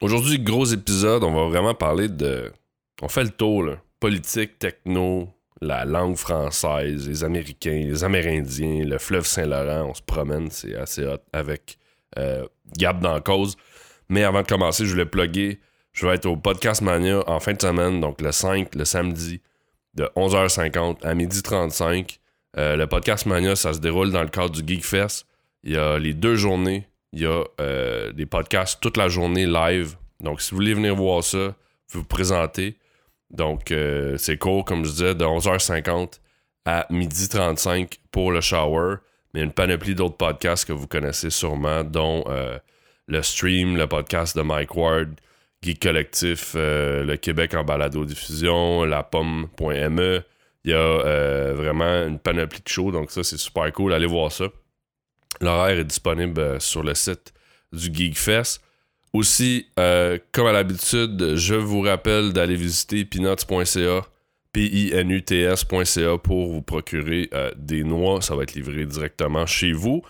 Aujourd'hui, gros épisode, on va vraiment parler de. On fait le tour, là. Politique, techno, la langue française, les Américains, les Amérindiens, le fleuve Saint-Laurent. On se promène, c'est assez hot avec euh, Gab dans cause. Mais avant de commencer, je voulais plugger. Je vais être au Podcast Mania en fin de semaine, donc le 5, le samedi, de 11h50 à 12h35. Euh, le Podcast Mania, ça se déroule dans le cadre du Geek Fest. Il y a les deux journées. Il y a euh, des podcasts toute la journée live. Donc, si vous voulez venir voir ça, vous vous présenter. Donc, euh, c'est court, comme je disais, de 11h50 à 12h35 pour le shower. Mais une panoplie d'autres podcasts que vous connaissez sûrement, dont euh, le stream, le podcast de Mike Ward, Geek Collectif, le Québec en balado-diffusion, la pomme.me. Il y a vraiment une panoplie de shows, donc ça, c'est super cool. Allez voir ça. L'horaire est disponible sur le site du Geekfest. Aussi, euh, comme à l'habitude, je vous rappelle d'aller visiter peanuts.ca, P-I-N-U-T-S.ca pour vous procurer euh, des noix. Ça va être livré directement chez vous.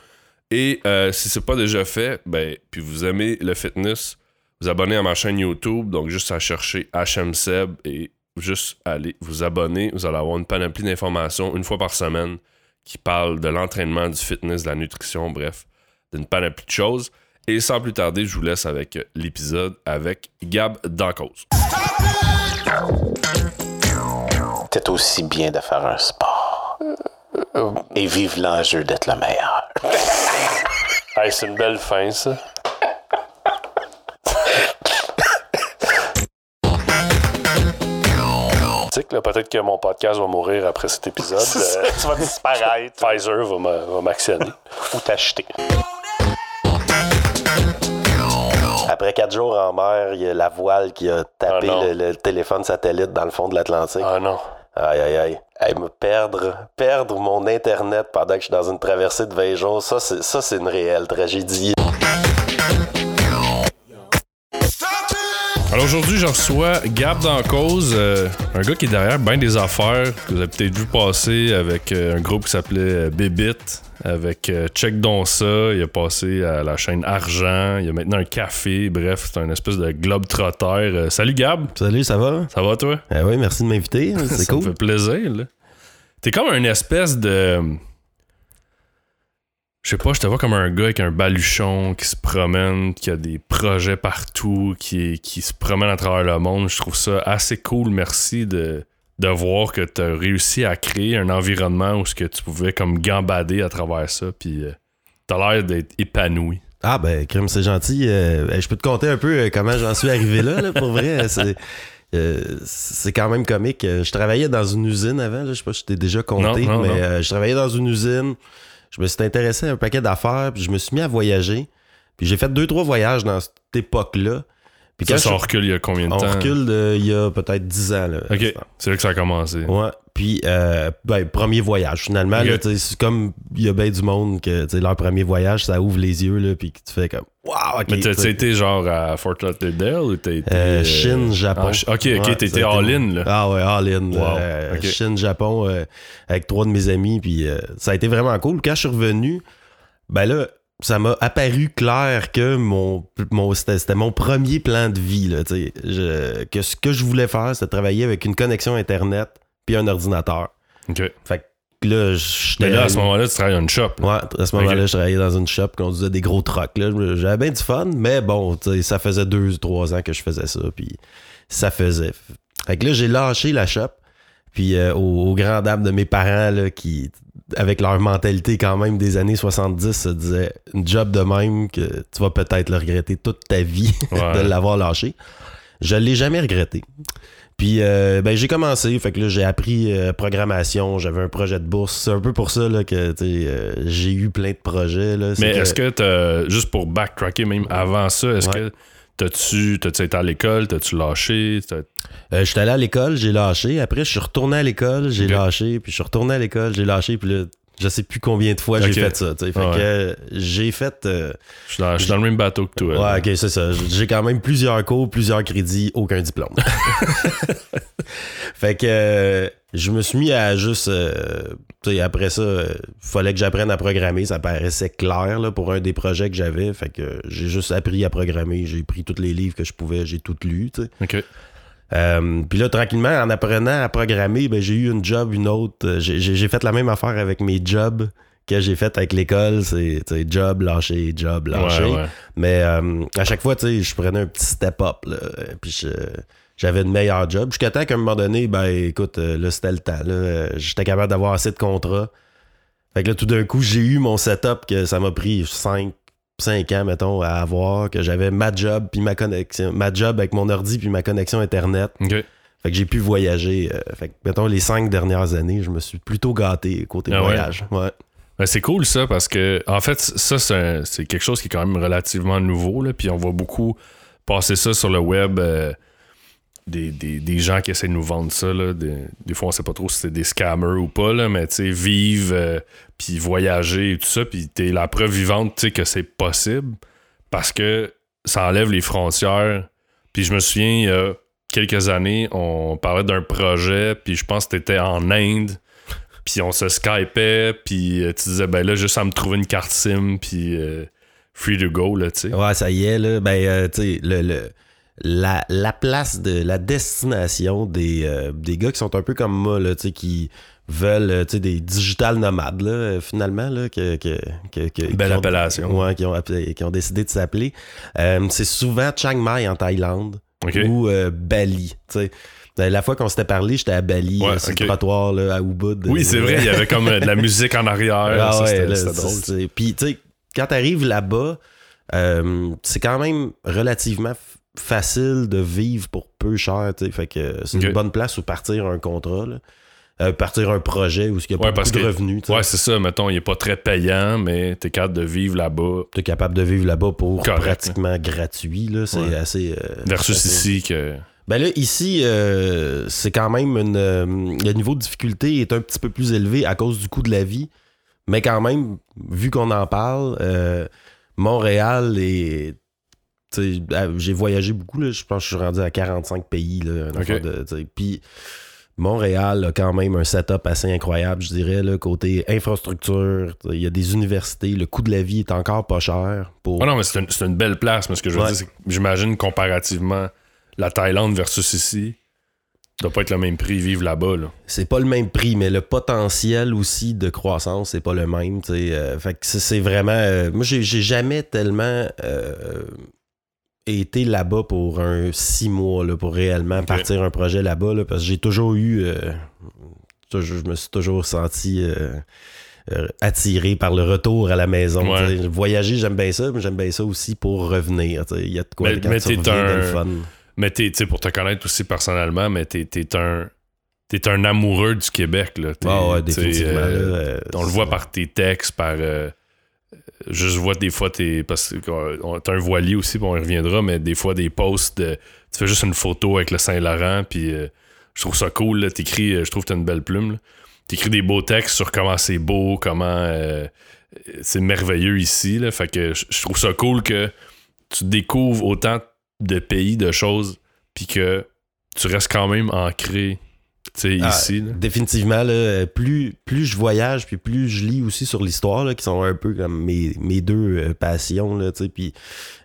Et euh, si c'est pas déjà fait, ben, puis vous aimez le fitness, vous abonnez à ma chaîne YouTube. Donc, juste à chercher HMSeb et juste aller vous abonner. Vous allez avoir une panoplie d'informations une fois par semaine qui parle de l'entraînement, du fitness, de la nutrition, bref, d'une panoplie de choses. Et sans plus tarder, je vous laisse avec l'épisode avec Gab Dancause. C'est aussi bien de faire un sport. Et vive l'enjeu d'être le meilleur. hey, c'est une belle fin, ça. Peut-être que mon podcast va mourir après cet épisode. Euh, tu vas disparaître. Pfizer va m'actionner. Ou t'acheter. Après quatre jours en mer, il y a la voile qui a tapé Ah le, le téléphone satellite dans le fond de l'Atlantique. Ah non. Aïe, aïe, aïe. Hey, me perdre, perdre mon Internet pendant que je suis dans une traversée de 20 jours, ça, c'est une réelle tragédie. Alors aujourd'hui, je reçois Gab dans cause, euh, un gars qui est derrière bien des affaires que vous avez peut-être vu passer avec euh, un groupe qui s'appelait euh, Bébit, avec euh, Check Don ça, il a passé à la chaîne Argent, il y a maintenant un café, bref, c'est un espèce de globe trotter. salut Gab, Salut, ça va? ça va toi? Ah oui, merci de m'inviter. C'est Ça me cool. fait plaisir, là. T'es comme une espèce de. Je sais pas, je te vois comme un gars avec un baluchon qui se promène, qui a des projets partout, qui, qui se promène à travers le monde. Je trouve ça assez cool. Merci de, de voir que tu as réussi à créer un environnement où ce que tu pouvais comme gambader à travers ça. Puis euh, t'as l'air d'être épanoui. Ah ben, crème, c'est gentil. Euh, je peux te conter un peu euh, comment j'en suis arrivé là, là, pour vrai. C'est, euh, c'est quand même comique. Je travaillais dans une usine avant, là, je sais pas si je t'ai déjà compté, Non, non, mais non. je travaillais dans une usine. Je me suis intéressé à un paquet d'affaires, puis je me suis mis à voyager. Puis j'ai fait deux, trois voyages dans cette époque-là. Puis Ça, ça je- recule il y a combien de on temps? recule de- il y a peut-être 10 ans. Là, Ok, c'est là que ça a commencé. Ouais. Puis, euh, ben, premier voyage, finalement. Ok. là, comme il y a bien du monde que leur premier voyage, ça ouvre les yeux, là, puis que tu fais comme Waouh, ok. Mais sais. été genre à Fort Lauderdale ou t'as été. Euh, euh, Chine, Japon. ah, ch- ok, ok, Ouais, t'étais all-in, là. Ah ouais, all-in. Wow, Euh. Chine, Japon, euh, avec trois de mes amis, puis euh, ça a été vraiment cool. Quand je suis revenu, ben là, ça m'a apparu clair que mon, mon c'était, mon premier plan de vie. Là. Je- que ce que je voulais faire, c'était travailler avec une connexion Internet puis un ordinateur. Ok. Fait que là, j'étais. Mais là, à ce moment-là, tu travailles dans une shop. là. Ouais, à ce moment-là, je travaillais dans une shop, conduisait des gros trucks. J'avais bien du fun, mais bon, ça faisait deux ou trois ans que je faisais ça, puis ça faisait. Fait que là, j'ai lâché la shop, puis euh, au, au grand dame de mes parents, là, qui, avec leur mentalité quand même des années 70, se disaient une job de même que tu vas peut-être le regretter toute ta vie Ouais. de l'avoir lâché. Je l'ai jamais regretté. Puis euh, ben, j'ai commencé, fait que là j'ai appris euh, programmation, j'avais un projet de bourse. C'est un peu pour ça là, que euh, j'ai eu plein de projets. Là. Mais est-ce que t'as, juste pour backtracker même avant ça, est-ce Ouais. que t'as-tu, été à l'école, t'as-tu lâché? Euh, j'étais allé à l'école, j'ai lâché. Après, je suis retourné à l'école, j'ai lâché. Puis je suis retourné à l'école, j'ai lâché. Puis là, je sais plus combien de fois j'ai fait ça. Fait Ouais. que euh, j'ai fait. euh, Je suis dans, je suis dans le même bateau que toi. ouais, ok, c'est ça. J'ai quand même plusieurs cours, plusieurs crédits, aucun diplôme. fait que. Euh, je me suis mis à juste. euh, après ça, il fallait que j'apprenne à programmer. Ça paraissait clair là, pour un des projets que j'avais. Fait que j'ai juste appris à programmer. J'ai pris tous les livres que je pouvais. J'ai tout lu. OK. Euh, Puis là, tranquillement, en apprenant à programmer, ben, j'ai eu une job, une autre. Euh, J'ai fait la même affaire avec mes jobs que j'ai fait avec l'école. C'est job, lâcher, job, lâcher. Ouais, ouais. Mais euh, à chaque fois, tu sais, je prenais un petit step-up. là, euh, Puis je- j'avais une meilleure job. Jusqu'à temps qu'à un moment donné, ben écoute, euh, là, c'était le temps. Euh, J'étais capable d'avoir assez de contrats. Fait que là, tout d'un coup, j'ai eu mon setup que ça m'a pris 5, 5 ans, mettons, à avoir, que j'avais ma job puis ma connexion. Ma job avec mon ordi puis ma connexion Internet. Fait que j'ai pu voyager. euh, fait que, mettons, les cinq dernières années, je me suis plutôt gâté côté Ah voyage. Ouais. Ben, c'est cool ça parce que en fait ça c'est quelque chose qui est quand même relativement nouveau là, puis on voit beaucoup passer ça sur le web euh, des, des- des gens qui essaient de nous vendre ça là, des, des fois on sait pas trop si c'est des scammers ou pas là, mais tu sais vivre euh, puis voyager et tout ça puis t'es la preuve vivante que c'est possible parce que ça enlève les frontières puis je me souviens il y a quelques années on parlait d'un projet puis je pense que t'étais en Inde puis on se skypait, puis euh, tu disais, ben là, juste à me trouver une carte SIM, puis euh, free to go, là, tu sais. Ouais, ça y est, là. Ben, euh, tu sais, le- la, la place de la destination des, euh, des gars qui sont un peu comme moi, là, qui veulent, euh, tu sais, des digital nomades, là, finalement, là, que, que, que, que- Belle qui ont- appellation. ouais, qui ont, qui ont décidé de s'appeler. Euh, c'est souvent Chiang Mai en Thaïlande ou euh, Bali, tu sais. La fois qu'on s'était parlé, j'étais à Bali, Ouais, sur le trottoir, là, à Ubud. Oui, c'est vrai, il y avait comme de la musique en arrière. Ah ouais, c'était drôle. Puis, tu sais, quand t'arrives là-bas, c'est quand même relativement facile de vivre pour peu cher, tu. Fait que c'est une bonne place où partir un contrat, là. Euh, partir un projet où il n'y a Ouais, pas parce de que- revenus, tu sais. Ouais, c'est ça, mettons, il est pas très payant, mais t'es capable de vivre là-bas. T'es capable de vivre là-bas pour Correct, pratiquement gratuit, là. C'est Ouais. assez... euh, Versus assez- ici, que. Ben là, ici, euh, c'est quand même une. le niveau de difficulté est un petit peu plus élevé à cause du coût de la vie. Mais quand même, vu qu'on en parle, Montréal est. ah, J'ai voyagé beaucoup, là, je pense que je suis rendu à 45 pays. Là, de- Puis Montréal a quand même un setup assez incroyable, je dirais, là, côté infrastructure. Il y a des universités, le coût de la vie est encore pas cher. Pour... Ah non, mais c'est une, une belle place, mais ce que je veux Ouais. dire, c'est que j'imagine comparativement la Thaïlande versus ici, doit pas être le même prix vivre là-bas, là. c'est pas le même prix, mais le potentiel aussi de croissance, c'est pas le même. euh, fait que c'est- vraiment. euh, moi, j'ai j'ai jamais tellement euh, été là-bas pour un six mois, là, pour réellement partir un projet là-bas, là, parce que j'ai toujours eu. euh, toujours- je me suis toujours senti. euh, euh, attiré par le retour à la maison. Ouais. Voyager, j'aime bien ça, mais j'aime bien ça aussi pour revenir. Il y a de quoi Mais- quand mais tu reviens un- le fun. Mais t'es, pour te connaître aussi personnellement, mais t'es, t'es un. T'es un amoureux du Québec, là. Ah ouais, définitivement. euh, là, euh, on le voit par tes textes, par. euh, je vois des fois tes. Parce que t'as un voilier aussi, puis on y reviendra, mais des fois des posts de. Tu fais juste une photo avec le Saint-Laurent, puis euh, je trouve ça cool. T'écris, euh, je trouve que t'as une belle plume. T'écris des beaux textes sur comment c'est beau, comment euh, c'est merveilleux ici, là. Fait que je trouve ça cool que tu découvres autant de pays, de choses, puis que tu restes quand même ancré, sais, Ah, ici, là. Définitivement, là, plus, plus je voyage, puis plus je lis aussi sur l'histoire, qui sont un peu comme mes, mes deux euh, passions, là, puis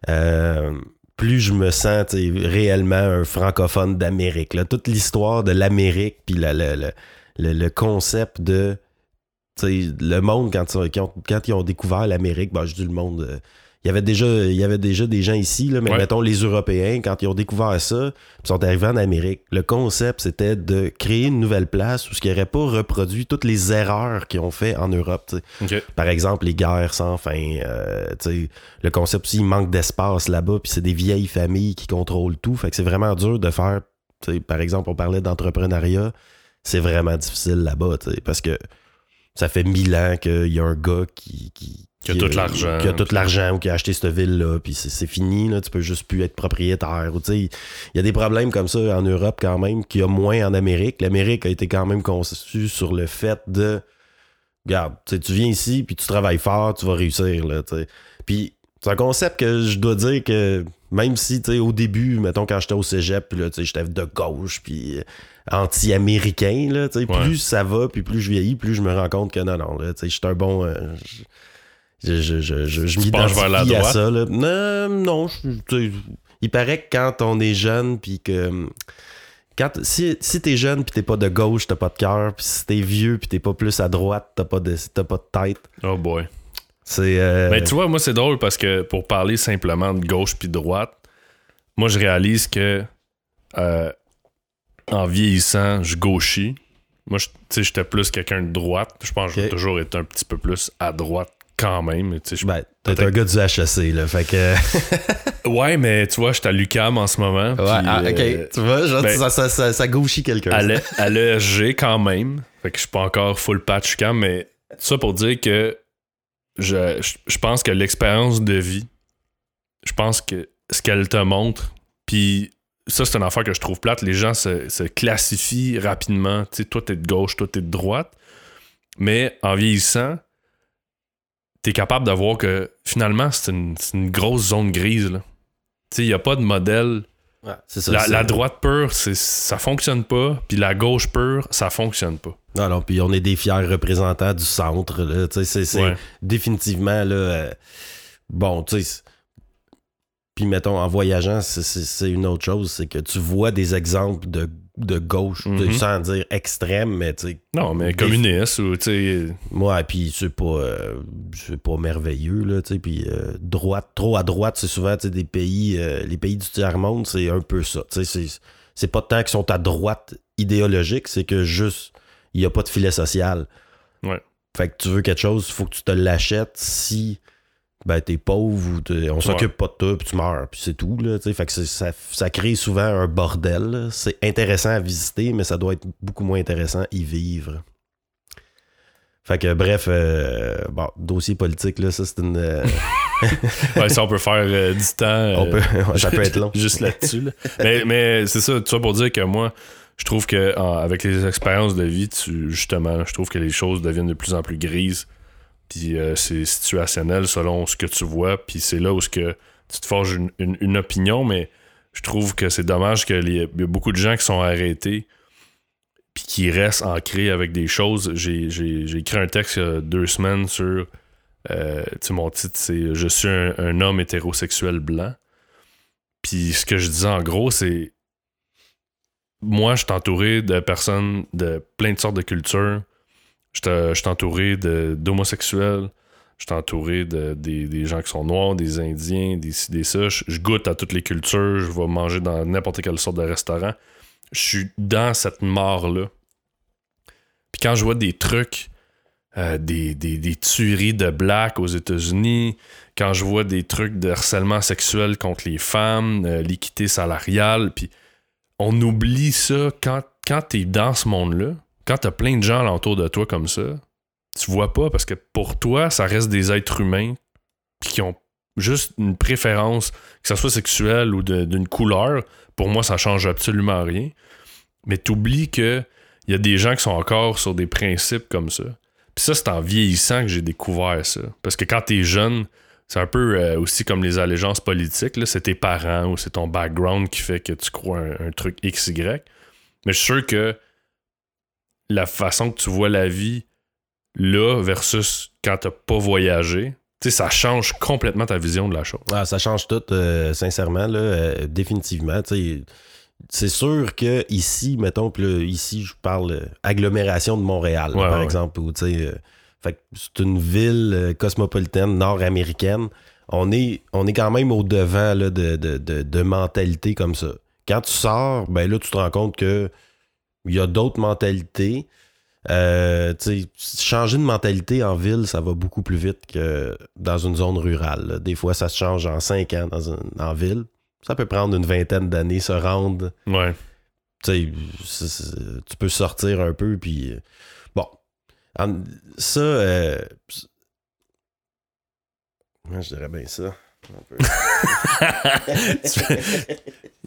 euh, plus je me sens réellement un francophone d'Amérique. Toute l'histoire de l'Amérique, puis la- la- la- le, le concept de le monde, quand, ils- quand, quand ils ont découvert l'Amérique, ben, je dis le monde, euh, il y avait déjà il y avait déjà des gens ici, là, mais Ouais. mettons les Européens, quand ils ont découvert ça, ils sont arrivés en Amérique. Le concept, c'était de créer une nouvelle place où ce qui n'aurait pas reproduit toutes les erreurs qu'ils ont fait en Europe. Par exemple, les guerres sans fin. euh, le concept aussi, il manque d'espace là-bas, puis c'est des vieilles familles qui contrôlent tout. Fait que c'est vraiment dur de faire. Par exemple, on parlait d'entrepreneuriat. C'est vraiment difficile là-bas, parce que ça fait mille ans qu'il y a un gars qui, qui, Qui a tout l'argent, Qui a tout l'argent ou qui a acheté cette ville-là, puis c'est fini, là, tu peux juste plus être propriétaire. Il y a des problèmes comme ça en Europe quand même, qu'il y a moins en Amérique. L'Amérique a été quand même conçue sur le fait de Regarde, tu viens ici, puis tu travailles fort, tu vas réussir. Là, puis C'est un concept que je dois dire que même si, au début, mettons, quand j'étais au cégep, j'étais de gauche, puis euh, anti-américain, Ouais. plus ça va, puis plus je vieillis, plus je me rends compte que non, non, je suis un bon... euh, je je, je, je, je m'identifie à ça, là. Non, non, je- il paraît que quand on est jeune, puis que... Quand, si si t'es jeune puis t'es pas de gauche, t'as pas de cœur. Puis si t'es vieux puis t'es pas plus à droite, t'as pas de, pas de tête. Oh boy. C'est. euh, Mais tu vois, moi, c'est drôle parce que pour parler simplement de gauche puis droite, moi, je réalise que euh, en vieillissant, je gauchis. Moi, je- tu sais, j'étais plus quelqu'un de droite. Je pense que j'ai toujours été un petit peu plus à droite quand même. Tu sais, je- Ben, t'es un gars du HEC, là. Fait que. Ouais, mais tu vois, j'étais à l'UCAM en ce moment. Ouais, puis, ah, ok. euh, tu vois, genre, ben, ça, ça, ça, ça gauchit quelqu'un. à l'ESG quand même. Fait que je suis pas encore full patch cam, mais ça pour dire que je, je- je pense que l'expérience de vie, je pense que ce qu'elle te montre, puis ça c'est une affaire que je trouve plate, les gens se, se classifient rapidement. Tu sais, toi t'es de gauche, toi t'es de droite. Mais en vieillissant, t'es capable de voir que finalement c'est une, grosse zone grise. il n'y a pas de modèle Ouais, c'est ça. la, droite pure, c'est, ça fonctionne pas, puis la gauche pure, ça fonctionne pas. Non, non, puis on est des fiers représentants du centre, c'est- Ouais. définitivement, là. euh, bon, tu sais. Puis mettons, en voyageant, c'est une autre chose. C'est que tu vois des exemples de, de gauche, Mhm. sans dire extrême, mais tu sais. Non, mais communiste ou tu sais. Ouais, puis c'est pas, euh, c'est pas merveilleux, là, tu sais. Puis euh, droite, trop à droite, c'est souvent, tu sais, des pays, euh, les pays du tiers-monde, c'est un peu ça. Tu sais, c'est- pas tant qu'ils sont à droite idéologique, c'est que juste, il y a pas de filet social. Ouais. Fait que tu veux quelque chose, il faut que tu te l'achètes si ben t'es pauvre ou t'es- on s'occupe pas de toi puis tu meurs puis c'est tout là fait que ça, ça crée souvent un bordel là. c'est intéressant à visiter mais ça doit être beaucoup moins intéressant y vivre fait que bref euh, bon dossier politique là ça c'est une euh, Ouais, ça, on peut faire euh, du temps. on euh, peut, ça peut être long Juste là-dessus. là. mais mais c'est ça, tu vois, pour dire que moi, je trouve que avec les expériences de vie, tu, justement, je trouve que les choses deviennent de plus en plus grises. Puis euh, c'est situationnel selon ce que tu vois. Puis c'est là où que tu te forges une, une- opinion, mais je trouve que c'est dommage qu'il y a beaucoup de gens qui sont arrêtés puis qui restent ancrés avec des choses. J'ai, écrit un texte il y a deux semaines sur. euh, mon titre, c'est Je suis un, un homme hétérosexuel blanc. Puis ce que je disais en gros, c'est. Moi, je suis entouré de personnes de plein de sortes de cultures. Je suis entouré d'homosexuels. Je suis entouré de, des, gens qui sont noirs, des Indiens, des ci, des ça. Je, goûte à toutes les cultures. Je vais manger dans n'importe quelle sorte de restaurant. Je suis dans cette mort-là. Puis quand je vois des trucs, euh, des, tueries de blacks aux États-Unis, quand je vois des trucs de harcèlement sexuel contre les femmes, euh, l'équité salariale, puis on oublie ça quand, quand t'es dans ce monde-là, quand t'as plein de gens alentour de toi comme ça, tu vois pas parce que pour toi, ça reste des êtres humains qui ont juste une préférence, que ce soit sexuelle ou d'une couleur. Pour moi, ça change absolument rien. Mais t'oublies que il y a des gens qui sont encore sur des principes comme ça. Puis ça, c'est en vieillissant que j'ai découvert ça. Parce que quand t'es jeune, c'est un peu euh, aussi comme les allégeances politiques. C'est tes parents ou c'est ton background qui fait que tu crois un, un truc XY. Mais je suis sûr que la façon que tu vois la vie là versus quand t'as pas voyagé, tu sais, ça change complètement ta vision de la chose. Ah, ça change tout, euh, sincèrement, là, euh, définitivement. C'est sûr que ici, mettons, là, ici, je parle euh, agglomération de Montréal, Ouais, par ouais. exemple, où, que c'est une ville cosmopolitaine nord-américaine. On est, on est quand même au devant de, de, de, de mentalité comme ça. Quand tu sors, ben là, tu te rends compte que il y a d'autres mentalités. Euh, changer de mentalité en ville, ça va beaucoup plus vite que dans une zone rurale. là. Des fois, ça se change en cinq ans dans une, en ville. Ça peut prendre une vingtaine d'années se rendre. Ouais. Tu peux sortir un peu, puis euh, bon. En- ça, euh, je dirais bien ça?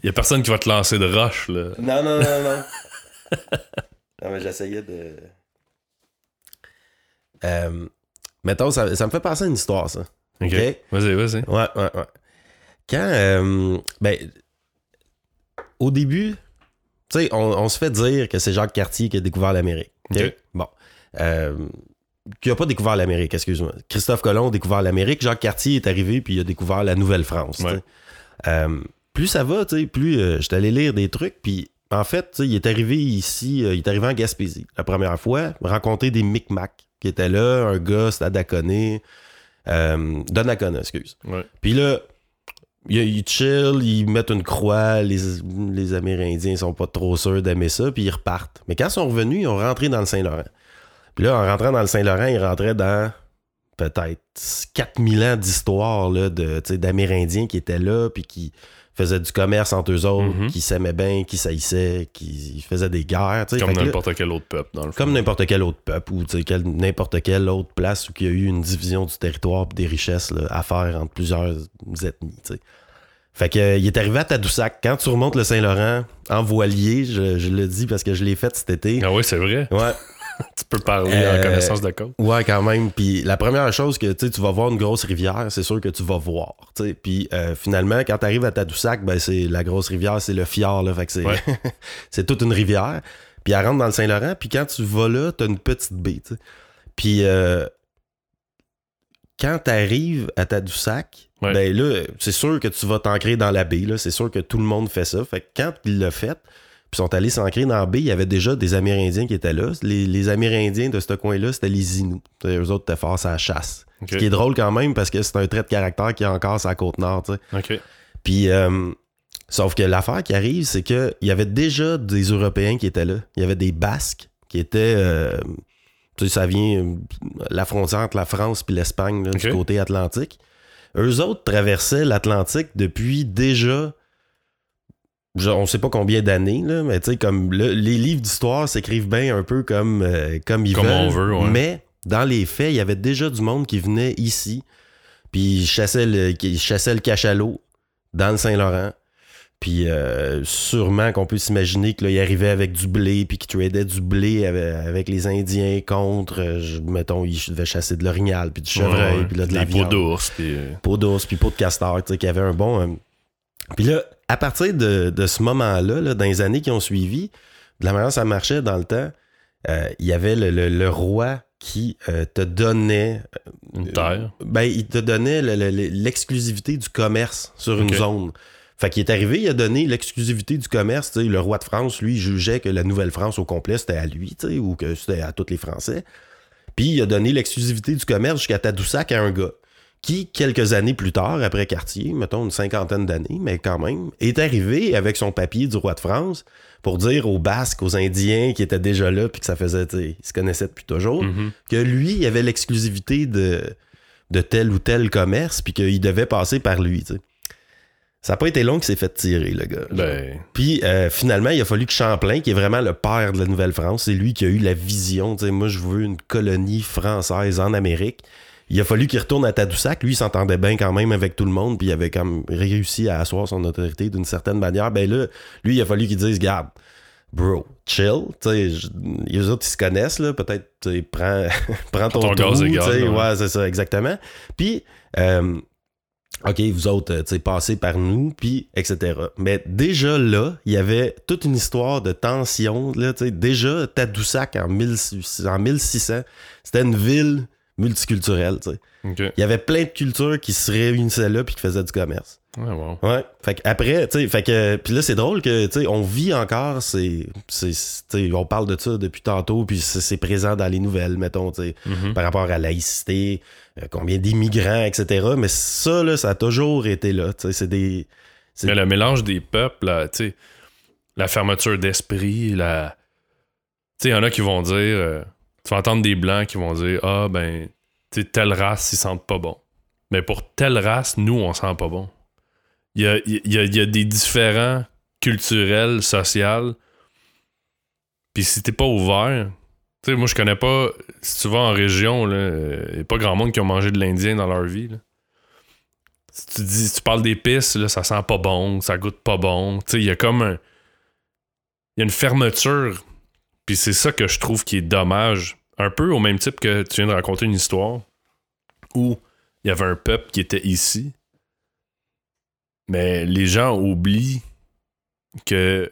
Il y a personne qui va te lancer de roche, là. Non, non, non, non. non, mais j'essayais de. Euh, mettons, ça, ça me fait penser à une histoire, ça. Ok. Vas-y, vas-y. Ouais, ouais, ouais. Quand, euh, ben, au début, tu sais, on, on se fait dire que c'est Jacques Cartier qui a découvert l'Amérique. Ok? Bon. Euh, qui a pas découvert l'Amérique, excuse-moi. Christophe Colomb a découvert l'Amérique, Jacques Cartier est arrivé puis il a découvert la Nouvelle-France. Ouais. Euh, plus ça va, tu sais, plus euh, j'étais allé lire des trucs, puis en fait, il est arrivé ici, euh, il est arrivé en Gaspésie la première fois, rencontrer des Micmacs qui étaient là, un gars, c'était à Daconé, euh, Donnacona, excuse. Ouais. Puis là, ils, chill, ils mettent une croix, les, les Amérindiens sont pas trop sûrs d'aimer ça, puis ils repartent. Mais quand ils sont revenus, ils ont rentré dans le Saint-Laurent. Puis là, en rentrant dans le Saint-Laurent, ils rentraient dans peut-être 4000 ans d'histoire d'Amérindiens qui étaient là, puis qui faisaient du commerce entre eux autres, Mhm. qui s'aimaient bien, qui s'haïssaient, qui faisaient des guerres. Comme n'importe quel autre peuple, dans le fond. comme n'importe quel autre peuple ou quel- n'importe quelle autre place où il y a eu une division du territoire et des richesses là, à faire entre plusieurs ethnies. Fait que, il est arrivé à Tadoussac. Quand tu remontes le Saint-Laurent en voilier, je, je le dis parce que je l'ai fait cet été. Ah oui, c'est vrai. Ouais, Tu peux parler Euh, en connaissance de cause. ouais, quand même. Puis la première chose que tu tu vas voir une grosse rivière, c'est sûr que tu vas voir. tu. Puis euh, finalement, quand tu arrives à Tadoussac, ben, c'est la grosse rivière, c'est le fjord. Là, fait que c'est, Ouais. c'est toute une rivière. Puis elle rentre dans le Saint-Laurent. Puis quand tu vas là, t'as une petite baie. tu. Puis euh, quand tu arrives à Tadoussac, Ouais. ben là, c'est sûr que tu vas t'ancrer dans la baie. là. C'est sûr que tout le monde fait ça. Fait que quand il l'a fait, puis sont allés s'ancrer dans la baie, il y avait déjà des Amérindiens qui étaient là. Les, les Amérindiens de ce coin-là, c'était les Inuits. Eux autres étaient forts à la chasse. Ce qui est drôle quand même parce que c'est un trait de caractère qui est encore sur la côte nord. Puis, euh, sauf que l'affaire qui arrive, c'est qu'il y avait déjà des Européens qui étaient là. Il y avait des Basques qui étaient. euh, tu sais, ça vient euh, la frontière entre la France et l'Espagne, du côté atlantique. Eux autres traversaient l'Atlantique depuis déjà. Je- on sait pas combien d'années, là, mais tu sais, comme le- les livres d'histoire s'écrivent bien un peu comme, euh, comme ils Comme veulent. on veut, ouais. Mais dans les faits, il y avait déjà du monde qui venait ici, puis ils chassaient le, qui chassaient le cachalot dans le Saint-Laurent. Puis euh, sûrement qu'on peut s'imaginer que là, il arrivait avec du blé, puis qu'il tradait du blé avec, avec les Indiens contre, euh, mettons, il devait chasser de l'orignal, puis du chevreuil, Ouais, puis là, de la viande d'ours, puis... euh, peau d'ours puis peau de castor, tu sais, qui avait un bon. Euh, Puis là, à partir de, de ce moment-là, là, dans les années qui ont suivi, de la manière dont ça marchait dans le temps, euh, il y avait le, le- le roi qui euh, te donnait. une terre. Ben, il te donnait le- le- le- l'exclusivité du commerce sur une zone. Fait qu'il est arrivé, il a donné l'exclusivité du commerce. Le roi de France, lui, jugeait que la Nouvelle-France au complet, c'était à lui, ou que c'était à tous les Français. Puis il a donné l'exclusivité du commerce jusqu'à Tadoussac à un gars qui, quelques années plus tard, après Cartier, mettons une cinquantaine d'années, mais quand même, est arrivé avec son papier du roi de France pour dire aux Basques, aux Indiens qui étaient déjà là, puis que ça faisait, ils se connaissaient depuis toujours, Mhm. que lui, il avait l'exclusivité de, de tel ou tel commerce, puis qu'il devait passer par lui. Ça n'a pas été long qu'il s'est fait tirer, le gars. Ben, Puis euh, finalement, il a fallu que Champlain, qui est vraiment le père de la Nouvelle-France, c'est lui qui a eu la vision, moi je veux une colonie française en Amérique. Il a fallu qu'il retourne à Tadoussac. Lui, il s'entendait bien quand même avec tout le monde, puis il avait quand même réussi à asseoir son autorité d'une certaine manière. Ben là, lui, il a fallu qu'il dise, garde, bro, chill. Tu sais, je- les autres, ils se connaissent, là. Peut-être, tu sais, prends, prends ton, ton trou, gaz ouais. Ouais, c'est ça, exactement. Puis, euh, OK, vous autres, tu sais, passez par nous, puis etc. Mais déjà là, il y avait toute une histoire de tension. Là, tu sais, déjà, Tadoussac, en, 1600 en 1600, c'était une ville multiculturelle. tu sais. Il y avait plein de cultures qui se réunissaient là puis qui faisaient du commerce. Ouais, bon. Ouais. Fait après, tu sais, fait que puis là c'est drôle que tu sais, on vit encore c'est on parle de ça depuis tantôt puis c'est présent dans les nouvelles mettons, tu sais, Mhm. par rapport à la laïcité, euh, combien d'immigrants etc. mais ça là ça a toujours été là, tu sais, c'est des Mais le mélange des peuples, là, tu sais, la fermeture d'esprit, la. Tu sais, il y en a qui vont dire. euh, tu vas entendre des blancs qui vont dire Ah, ben, telle race, ils sentent pas bon. Mais pour telle race, nous, on sent pas bon. Il y a, a- a des différents culturels, sociaux. Puis si t'es pas ouvert. Tu sais, moi, je connais pas. Si tu vas en région, il n'y a pas grand monde qui ont mangé de l'Indien dans leur vie. Si tu dis, tu parles d'épices, là, ça sent pas bon, ça goûte pas bon. Tu il y a comme un. Il y a une fermeture. Puis c'est ça que je trouve qui est dommage. Un peu au même type que tu viens de raconter une histoire où il y avait un peuple qui était ici. Mais les gens oublient que.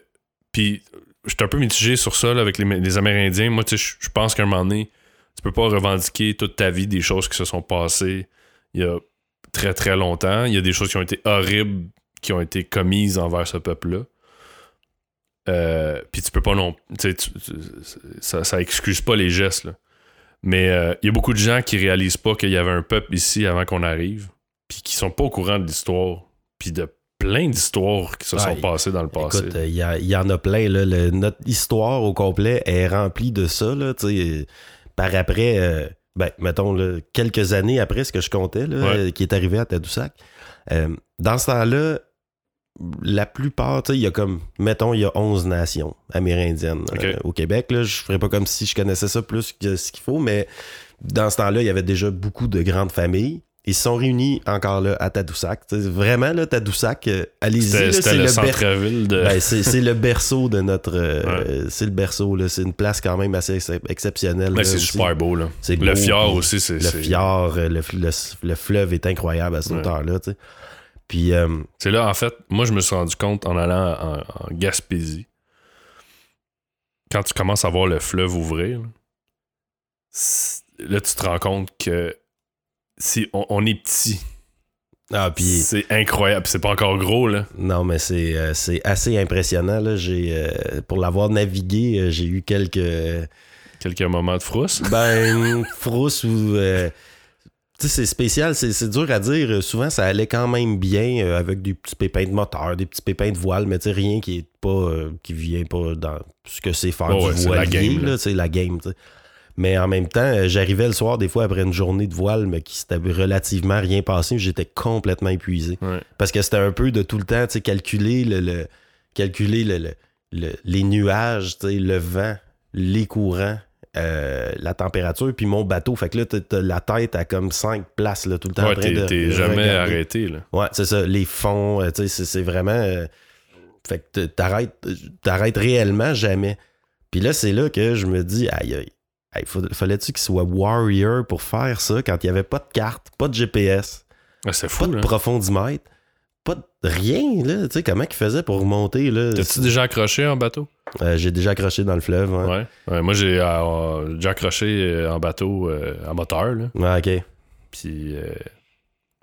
Puis, je suis un peu mitigé sur ça là, avec les, Amérindiens. Moi, tu sais, je je pense qu'à un moment donné, tu peux pas revendiquer toute ta vie des choses qui se sont passées il y a très très longtemps. Il y a des choses qui ont été horribles qui ont été commises envers ce peuple-là. Euh, Puis tu peux pas non. tu tu- ça, ça excuse pas les gestes, là. Mais euh, il y a beaucoup de gens qui réalisent pas qu'il y avait un peuple ici avant qu'on arrive. Puis qui sont pas au courant de l'histoire. Puis de plein d'histoires qui se sont passées dans le passé. Il y, en a plein. Là, Le- notre histoire au complet est remplie de ça. Là, par après, euh, ben, mettons, là, quelques années après ce que je comptais, là, Ouais. qui est arrivé à Tadoussac, dans ce temps-là, la plupart, tu sais, il y a comme, mettons, il y a 11 nations amérindiennes euh, au Québec. Là, je ferais pas comme si je connaissais ça plus que ce qu'il faut, mais dans ce temps-là, il y avait déjà beaucoup de grandes familles. Ils se sont réunis encore là à Tadoussac. Vraiment, là, Tadoussac, euh, allez-y, c'est le, le, de. ben, c'est le berceau de notre. euh, C'est le berceau, là. C'est une place quand même assez ex- exceptionnelle. Ben, c'est super beau, là. C'est Le beau, fjord aussi, c'est. Le fjord, euh, le, le- le fleuve est incroyable à cette Ouais. hauteur-là, tu sais. Puis, euh, C'est là, en fait, moi, je me suis rendu compte en allant en, en Gaspésie, quand tu commences à voir le fleuve ouvrir, là, tu te rends compte que si on, on est petit, ah, puis, c'est incroyable. C'est pas encore gros, là. non, mais c'est euh, assez impressionnant, là. J'ai, euh, pour l'avoir navigué, euh, j'ai eu quelques. Quelques moments de frousse. Ben, frousse ou. Euh, c'est spécial, c'est dur à dire. Souvent, ça allait quand même bien euh, avec des petits pépins de moteur, des petits pépins de voile, mais rien qui est pas. euh, qui vient pas dans ce que c'est faire Oh du c'est la voilier, c'est la game. Mais en même temps, euh, j'arrivais le soir, des fois, après une journée de voile, mais qui s'était relativement rien passé, j'étais complètement épuisé. Ouais. Parce que c'était un peu de tout le temps, tu sais, calculer le, le- calculer le, le- le- les nuages, le vent, les courants, euh, la température, puis mon bateau. Fait que là, t'as- la tête à comme cinq places, là, tout le temps en Ouais, train t'es jamais regarder. arrêté, là. Ouais, c'est ça, les fonds, euh, tu sais, c'est- vraiment... euh, fait que t'arrêtes, t'arrêtes réellement jamais. Puis là, c'est là que je me dis, aïe, aïe, aïe, fallait-tu qu'il soit warrior pour faire ça quand il n'y avait pas de carte, pas de GPS, c'est pas fou, de profondimètre, rien, là. Tu sais, comment il faisait pour remonter, là? T'as-tu déjà accroché en bateau? Euh, J'ai déjà accroché dans le fleuve, ouais. Ouais. Ouais, moi, j'ai euh, déjà accroché euh, en bateau euh, à moteur, là. Ouais, ok. Puis euh,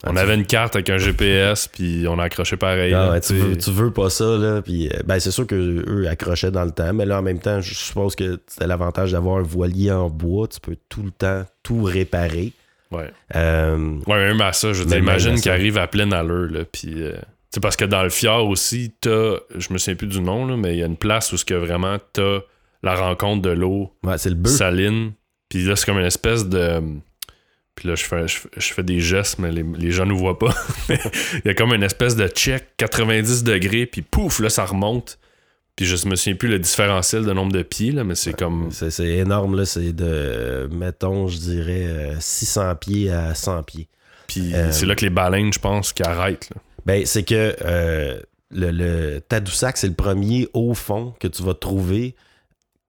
Ah, on tu- avait une carte avec un GPS, puis on a accroché pareil. Ah là, ouais, tu, veux, tu veux pas ça, là. Puis, euh, ben, c'est sûr que eux accrochaient dans le temps, mais là, en même temps, je suppose que c'était l'avantage d'avoir un voilier en bois. Tu peux tout le temps tout réparer. Ouais. Euh, Ouais, même à ça, je veux dire, Même à imagine ça. qu'il arrive à pleine allure, là, puis... euh, sais, parce que dans le fjord aussi, t'as... Je me souviens plus du nom, là, mais il y a une place où ce que vraiment t'as la rencontre de l'eau ouais, c'est le bœuf. saline, puis là, c'est comme une espèce de... Puis là, je fais, je, fais- je fais des gestes, mais les, les gens ne voient pas. il y a comme une espèce de check 90 degrés, puis pouf, là, ça remonte. Puis je me souviens plus le différentiel de nombre de pieds, là, mais c'est comme... C'est c'est énorme, là. C'est de, mettons, je dirais, euh, 600 pieds à 100 pieds. Puis Euh, c'est là que les baleines, je pense, qui arrêtent. là. Ben, c'est que euh, le, le Tadoussac, c'est le premier haut fond que tu vas trouver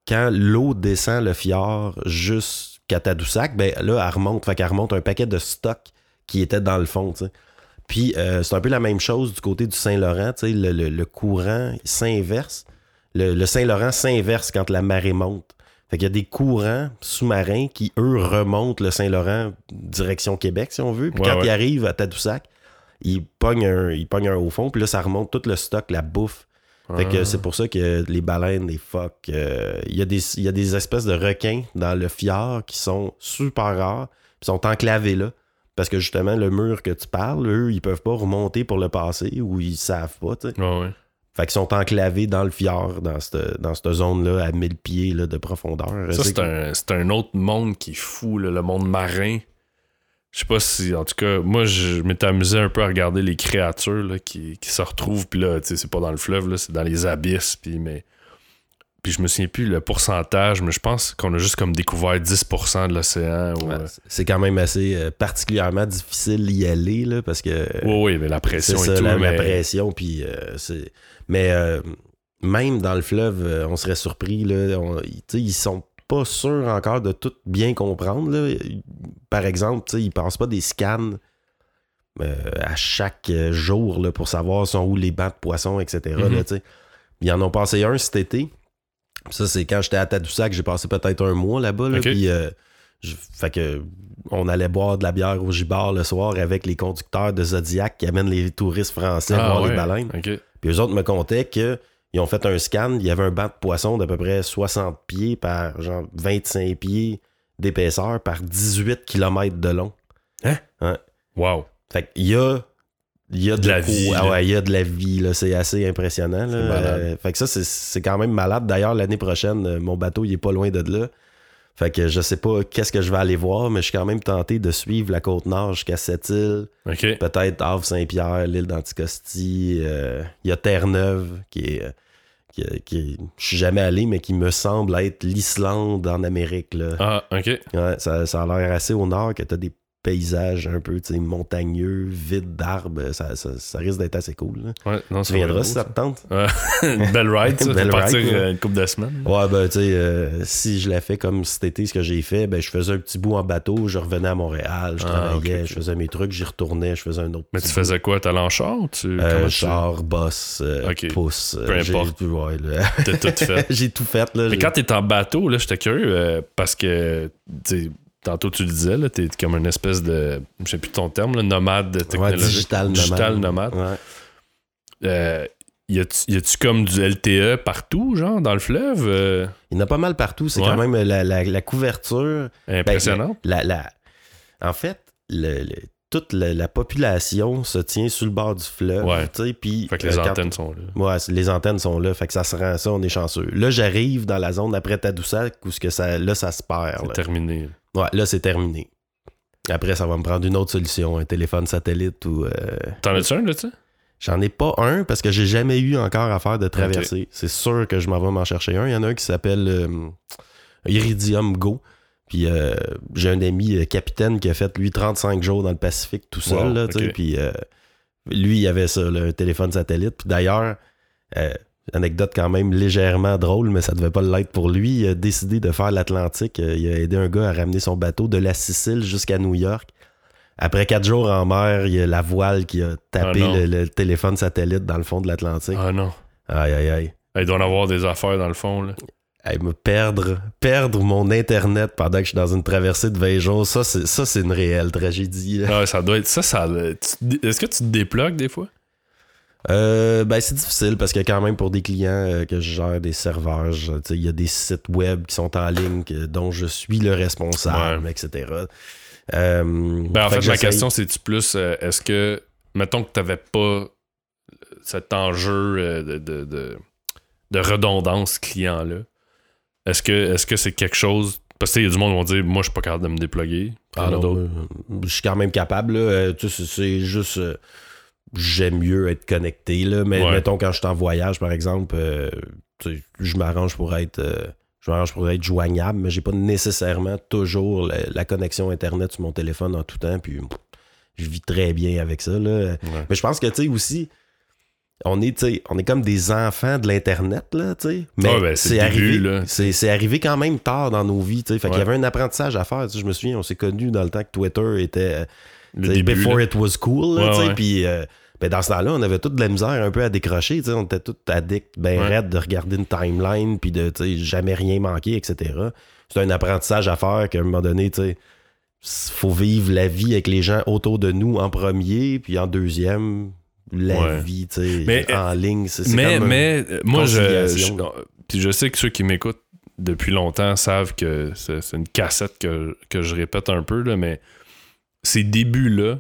quand l'eau descend le fjord jusqu'à Tadoussac. Ben là, elle remonte. Fait qu'elle remonte un paquet de stock qui était dans le fond. Puis euh, c'est un peu la même chose du côté du Saint-Laurent. Le, le- le courant s'inverse. Le, le Saint-Laurent s'inverse quand la marée monte. Fait qu'il y a des courants sous-marins qui, eux, remontent le Saint-Laurent direction Québec, si on veut. Puis Ouais, quand ouais. ils arrivent à Tadoussac, ils pognent un, un haut fond, puis là, ça remonte tout le stock, la bouffe. Fait que Ah. c'est pour ça que les baleines, les phoques, euh, il y, a des- il y a des espèces de requins dans le fjord qui sont super rares, puis sont enclavés là. Parce que justement, le mur que tu parles, eux, ils peuvent pas remonter pour le passer ou ils savent pas, tu sais. Ouais, ouais. Fait qu'ils sont enclavés dans le fjord, dans cette, dans cette zone-là, à 1000 pieds là, de profondeur. Ça, C'est un, autre monde qui est fou, là, le monde marin. Je sais pas si, en tout cas, moi, je m'étais amusé un peu à regarder les créatures là, qui, qui se retrouvent. Puis là, tu sais, c'est pas dans le fleuve, là, c'est dans les abysses. Puis, mais... puis je me souviens plus le pourcentage, mais je pense qu'on a juste comme découvert 10% de l'océan. Ouais, euh, c'est quand même assez euh, particulièrement difficile d'y aller, là, parce que... Oui, oui, mais la pression ça, et tout. la, la mais- pression, puis euh, c'est... Mais euh, même dans le fleuve, on serait surpris, là, on- tu sais, ils sont pas sûrs encore de tout bien comprendre, là. Par exemple, ils passent pas des scans euh, à chaque euh, jour là, pour savoir sont où les bancs de poissons, etc. Mhm. là, sais. Ils en ont passé un cet été. Ça, c'est quand j'étais à Tadoussac, j'ai passé peut-être un mois là-bas. Là, euh, fait que on allait boire de la bière au gibard le soir avec les conducteurs de Zodiac qui amènent les touristes français Ah, voir ouais. les baleines. Puis eux autres me contaient que ils ont fait un scan, il y avait un banc de poisson d'à peu près 60 pieds par genre 25 pieds d'épaisseur par 18 km de long. Wow. Fait qu'il y a il y a de, De la vie, Ah ouais, il y a de la vie, là. C'est assez impressionnant. là. Euh, fait que ça, c'est- c'est quand même malade. D'ailleurs, l'année prochaine, euh, mon bateau, il est pas loin de là. Fait que je sais pas qu'est-ce que je vais aller voir, mais je suis quand même tenté de suivre la côte nord jusqu'à Sept-Îles. Ok. Peut-être Havre-Saint-Pierre, l'île d'Anticosti. euh, Il y a Terre-Neuve, qui est. Qui, qui- je suis jamais allé, mais qui me semble être l'Islande en Amérique. Là. Ah, ok. Ouais, ça, ça a l'air assez au nord que tu as des paysages un peu tu sais, montagneux, vides d'arbres. Ça, ça, ça risque d'être assez cool. là. Ouais, non, Tu viendras si ça te tente? Une belle ride, ça. Belle partir ride, ouais. euh, une couple de semaines. Ouais, ben, tu sais, euh, si je l'ai fait comme cet été, ce que j'ai fait, ben, je faisais un petit bout en bateau, je revenais à Montréal, je Ah, travaillais, je faisais mes trucs, j'y retournais, je faisais un autre Mais tu faisais quoi? T'allais en char ou tu. Euh, char, boss, euh, Ok. pouce. euh, Peu j'ai- importe. ouais. T'as tout fait. j'ai tout fait. Là, Mais quand t'es en bateau, là, j'étais curieux parce que, tantôt tu le disais, là, t'es comme une espèce de, je sais plus ton terme, là, nomade Ouais, technologique. digital nomade. Digital nomade. Ouais. Euh, y a-tu comme du LTE partout, genre, dans le fleuve? Euh, Il y en a pas mal partout. C'est Ouais. quand même la, la- la couverture. impressionnant. La, la- En fait, le- le- toute la, la population se tient sur le bord du fleuve. Ouais. tu fait que les euh, quand- antennes sont là. Ouais, les antennes sont là, fait que ça se rend ça, on est chanceux. Là, j'arrive dans la zone après Tadoussac où ce que ça, là, ça se perd. C'est terminé. Ouais, là, c'est terminé. Après, ça va me prendre une autre solution, un téléphone satellite ou. euh, T'en as-tu un, là, tu? J'en ai pas un parce que j'ai jamais eu encore à faire de traversée. C'est sûr que je m'en vais m'en chercher un. Il y en a un qui s'appelle euh, Iridium Go. Puis euh, j'ai un ami euh, capitaine qui a fait lui 35 jours dans le Pacifique tout seul. Wow, là, tu sais. ok. Puis euh, lui, il avait ça, là, un téléphone satellite. Puis d'ailleurs, euh, anecdote quand même légèrement drôle, mais ça devait pas l'être pour lui. Il a décidé de faire l'Atlantique. Euh, Il a aidé un gars à ramener son bateau de la Sicile jusqu'à New York. Après quatre jours en mer, il y a la voile qui a tapé Ah le, le téléphone satellite dans le fond de l'Atlantique. Ah non. Aïe, aïe, aïe. Il doit en avoir des affaires dans le fond, là. Hey, me perdre, perdre mon Internet pendant que je suis dans une traversée de 20 jours, ça, c'est, ça, c'est une réelle tragédie. Ah, ça doit être. Ça, ça. Est-ce que tu te déplugues des fois? Euh, ben, c'est difficile parce que quand même pour des clients euh, que je gère des serveurs, il y a des sites web qui sont en ligne que- dont je suis le responsable, etc. Euh, Ben, en fait, que ma question, c'est-tu plus, est-ce que, mettons que tu n'avais pas cet enjeu de, de, de- de redondance client-là, est-ce que est-ce que c'est quelque chose. Parce qu'il y a du monde qui vont dire, moi, je suis pas capable de me déploguer. Ah je suis quand même capable. là. Tu sais, c'est c'est juste. Euh, J'aime mieux être connecté. Là. Mais Ouais. mettons, quand je suis en voyage, par exemple, euh, je m'arrange pour être. euh, je m'arrange pour être joignable, mais j'ai pas nécessairement toujours la, la connexion Internet sur mon téléphone en tout temps. Puis pff, je vis très bien avec ça. Là. Ouais. Mais je pense que, tu sais, aussi, on est, on est comme des enfants de l'Internet, là, tu sais. Mais Ouais, ben, c'est arrivé, c'est arrivé quand même tard dans nos vies, tu sais. Fait qu'il y avait un apprentissage à faire. tu sais. Je me souviens, on s'est connus dans le temps que Twitter était, Le début, before là. it was cool, là, Ouais, tu sais. ouais. Puis, euh, ben, dans ce temps-là, on avait toute de la misère un peu à décrocher. On était tous addicts, ben Ouais. raides de regarder une timeline, puis de, jamais rien manquer, etc. C'est un apprentissage à faire qu'à un moment donné, tu sais, faut vivre la vie avec les gens autour de nous en premier, puis en deuxième, la Ouais. vie, tu sais, en ligne. C'est Mais, comme mais euh, moi, je, je- Puis je sais que ceux qui m'écoutent depuis longtemps savent que c'est c'est une cassette que, que je répète un peu, là, mais ces débuts-là,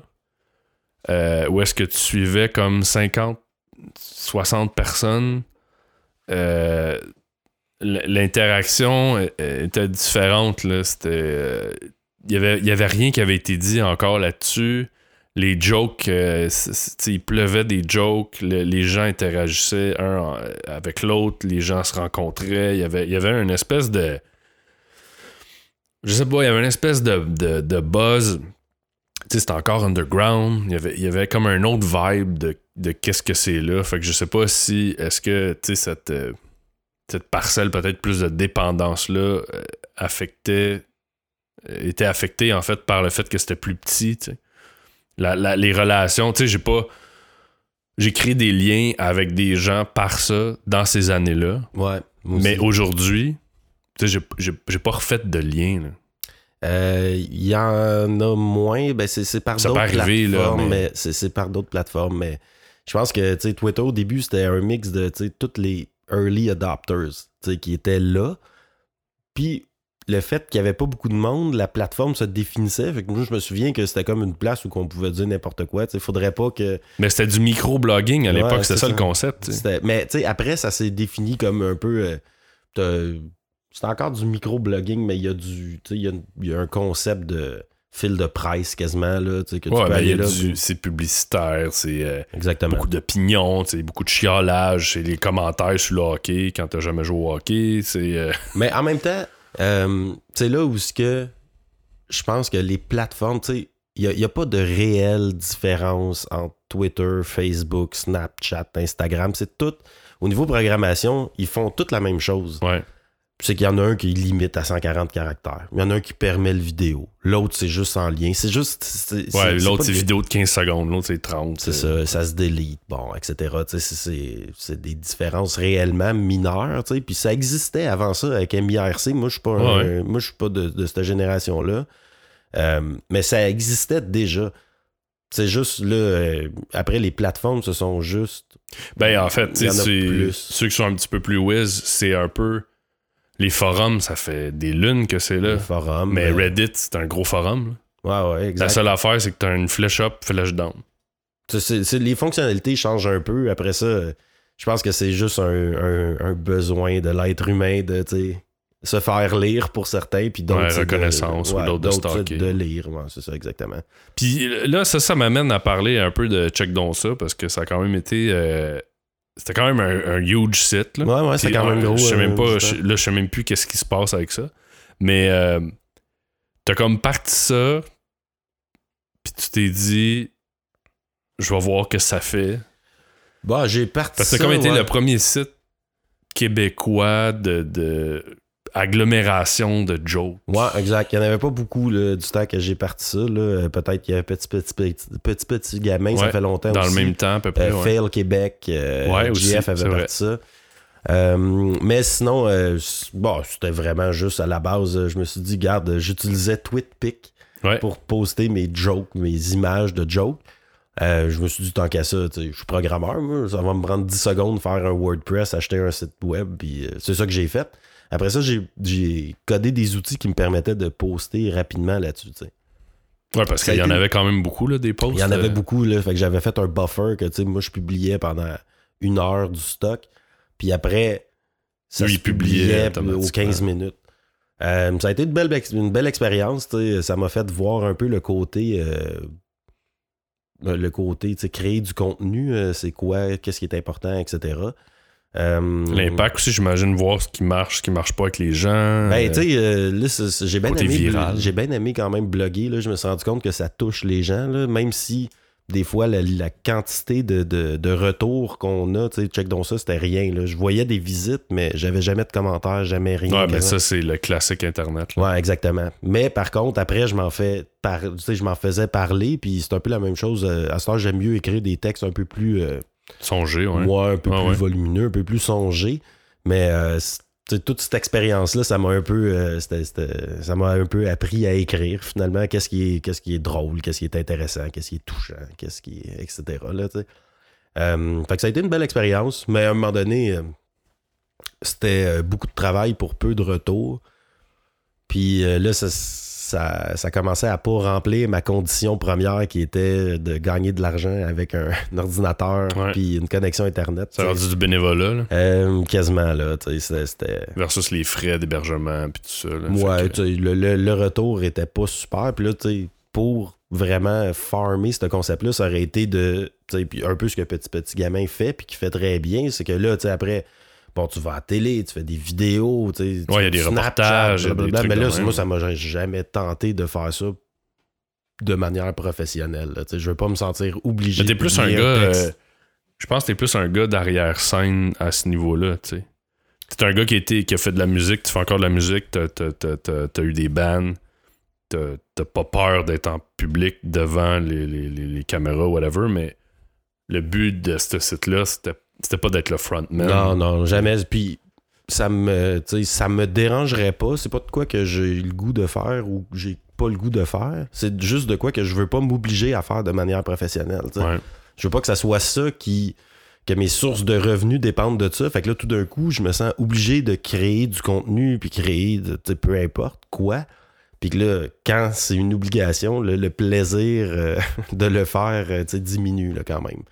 euh, où est-ce que tu suivais comme 50, 60 personnes, euh, l'interaction euh, était différente. C'était, il y avait, y avait rien qui avait été dit encore là-dessus. Les jokes, euh, il pleuvait des jokes, le- les gens interagissaient un avec l'autre, les gens se rencontraient. Il y avait, y avait une espèce de. Je sais pas, il y avait une espèce de, de, de buzz. C'était encore underground. Il y, avait, il y avait comme un autre vibe de, de qu'est-ce que c'est là. Fait que je sais pas si. Est-ce que, cette, euh, cette parcelle peut-être plus de dépendance-là euh, affectait. euh, était affectée en fait par le fait que c'était plus petit. La- la- les relations, tu sais, j'ai pas. J'ai créé des liens avec des gens par ça dans ces années-là. Ouais. Mais aujourd'hui, tu sais, j'ai- j'ai j'ai pas refait de lien. Là. Euh, Il y en a moins. Ben c'est par d'autres là, plateformes. mais- mais c'est par d'autres plateformes. Mais je pense que Twitter, au début, c'était un mix de tous les early adopters qui étaient là. Puis le fait qu'il n'y avait pas beaucoup de monde, la plateforme se définissait. Fait que moi, je me souviens que c'était comme une place où on pouvait dire n'importe quoi. Il faudrait pas que. Mais c'était du micro-blogging à Ouais, l'époque, c'était c'est ça, le concept. Mais après, ça s'est défini comme un peu. euh, c'est encore du micro-blogging, mais il y a du. Il y, a- il y a un concept de fil de presse quasiment, là, que tu mais c'est publicitaire, c'est euh, Exactement. beaucoup d'opinions, beaucoup de chiolage, c'est les commentaires sur le hockey quand t'as jamais joué au hockey, c'est. euh, Mais en même temps, euh, c'est là où ce que je pense que les plateformes, tu sais, il n'y a, pas de réelle différence entre Twitter, Facebook, Snapchat, Instagram. C'est tout. Au niveau programmation, ils font toutes la même chose. ouais. C'est qu'il y en a un qui limite à 140 caractères. Il y en a un qui permet le vidéo. L'autre, c'est juste en lien. C'est juste. c'est- Ouais, l'autre c'est vidéo de 15 secondes, l'autre c'est 30. C'est ça, ça se délite, bon, etc. Tu sais, c'est- des différences réellement mineures, tu sais. Puis ça existait avant ça avec MIRC. Moi, je suis pas, un- Ouais. moi, je suis pas de, de cette génération-là. Euh, mais ça existait déjà. C'est juste là, euh, après les plateformes, ce sont juste. Ben, en fait, en ceux qui sont un petit peu plus whiz, c'est un peu. Les forums, ça fait des lunes que c'est là. les forums. Mais Reddit, c'est un gros forum. là. Ouais, ouais, La seule affaire, c'est que t'as une flèche up, flèche down. C'est- c'est- c'est- les fonctionnalités changent un peu. Après ça, je pense que c'est juste un, un- un besoin de l'être humain de tu se faire lire pour certains, puis d'autres. Ouais, de- reconnaissance, ou ouais, d'autres de de lire, ouais, c'est ça exactement. Puis là, ça, ça m'amène à parler un peu de Check Donc ça, parce que ça a quand même été. euh, C'était quand même un, un huge site. Là. Ouais, ouais, c'est quand même euh, gros. Je sais même euh, pas, je- là, je sais même plus qu'est-ce qui se passe avec ça. Mais euh, t'as comme parti ça, puis tu t'es dit, je vais voir que ça fait. Bah, j'ai parti. Parce que ça, t'as comme été ouais. le premier site québécois de, de agglomération de jokes. Ouais, exact. Il n'y en avait pas beaucoup là, du temps que j'ai parti ça. là. Euh, Peut-être qu'il y avait petit petit, petit, petit, petit gamin, ça fait longtemps Dans aussi. le même temps, à peu près. Euh, ouais. Fail Québec, euh, Ouais, aussi, avait vrai. parti ça. Euh, mais sinon, bon, c'était vraiment juste à la base. Je me suis dit, garde, j'utilisais Ouais. pour poster mes jokes, mes images de jokes. Euh, je me suis dit, tant qu'à ça, je suis programmeur, moi, ça va me prendre 10 secondes de faire un WordPress, acheter un site web, puis euh, c'est ça que j'ai fait. Après ça, j'ai- codé des outils qui me permettaient de poster rapidement là-dessus. Ouais, parce qu'il y en avait quand même beaucoup, là, des posts. Il y en avait euh, beaucoup, là. Fait que j'avais fait un buffer que, tu sais, moi, je publiais pendant une heure du stock. Puis après, ça Lui, se publiait aux 15 minutes. Euh, ça a été une belle, ex- une belle expérience. Ça m'a fait voir un peu le côté... euh, le côté, créer du contenu, euh, c'est quoi, qu'est-ce qui est important, etc. Euh, L'impact aussi, j'imagine, voir ce qui marche, ce qui marche pas avec les gens. Ben, euh, tu sais, euh, là, c'est- c'est- j'ai bien aimé, j'ai bien aimé quand même bloguer. Là, je me suis rendu compte que ça touche les gens, là, même si des fois la, la quantité de, de, de retours qu'on a, tu sais, check donc ça, c'était rien. Là. Je voyais des visites, mais j'avais jamais de commentaires, jamais rien. ouais, mais quasiment. ça, c'est le classique Internet. là. Ouais, exactement. Mais par contre, après, je m'en fais par... tu sais, je m'en faisais parler, puis c'est un peu la même chose. euh, À ce temps, j'aime mieux écrire des textes un peu plus euh, Songer, ouais. moi, un peu Ah plus ouais. volumineux, un peu plus songé. Mais euh, toute cette expérience-là, ça m'a un peu euh, c'était- c'était- ça m'a un peu appris à écrire finalement qu'est-ce qui est qu'est-ce qui est drôle, qu'est-ce qui est intéressant, qu'est-ce qui est touchant, qu'est-ce qui est etc. Là. Euh, fait que ça a été une belle expérience, mais à un moment donné, c'était beaucoup de travail pour peu de retours. Puis là, ça, ça, ça commençait à pas remplir ma condition première qui était de gagner de l'argent avec un, un ordinateur puis une connexion Internet. Ça a rendu du bénévolat, là, Euh, quasiment, là. tu sais, C'était. versus les frais d'hébergement, puis tout ça. là. Ouais, que- le, le- le retour était pas super. Puis là, tu sais, pour vraiment farmer ce concept-là, ça aurait été de. puis un peu ce que Petit Petit Gamin fait, puis qui fait très bien, c'est que là, tu sais, après. Bon, tu vas à la télé, tu fais des vidéos, tu sais. Ouais, il y a des Snapchat, reportages, des trucs Mais là, moi, ça m'a jamais tenté de faire ça de manière professionnelle. là. Je veux pas me sentir obligé t'es plus un gars. euh, je pense que t'es plus un gars d'arrière-scène à ce niveau-là, tu sais. T'es un gars qui, a été- qui a fait de la musique, tu fais encore de la musique, t'as, t'as eu des bands. t'as t'as pas peur d'être en public devant les, les, les, les caméras, whatever, mais le but de ce site-là, c'était c'était pas d'être le frontman. Non, non, jamais. Puis ça me, ça me dérangerait pas. C'est pas de quoi que j'ai le goût de faire ou que j'ai pas le goût de faire. C'est juste de quoi que je veux pas m'obliger à faire de manière professionnelle. Ouais. Je veux pas que ça soit ça qui. que mes sources de revenus dépendent de ça. Fait que là, tout d'un coup, je me sens obligé de créer du contenu, puis créer, de, tu sais, peu importe quoi. Puis que là, quand c'est une obligation, le, le plaisir euh, de le faire euh, tu sais, diminue là, quand même.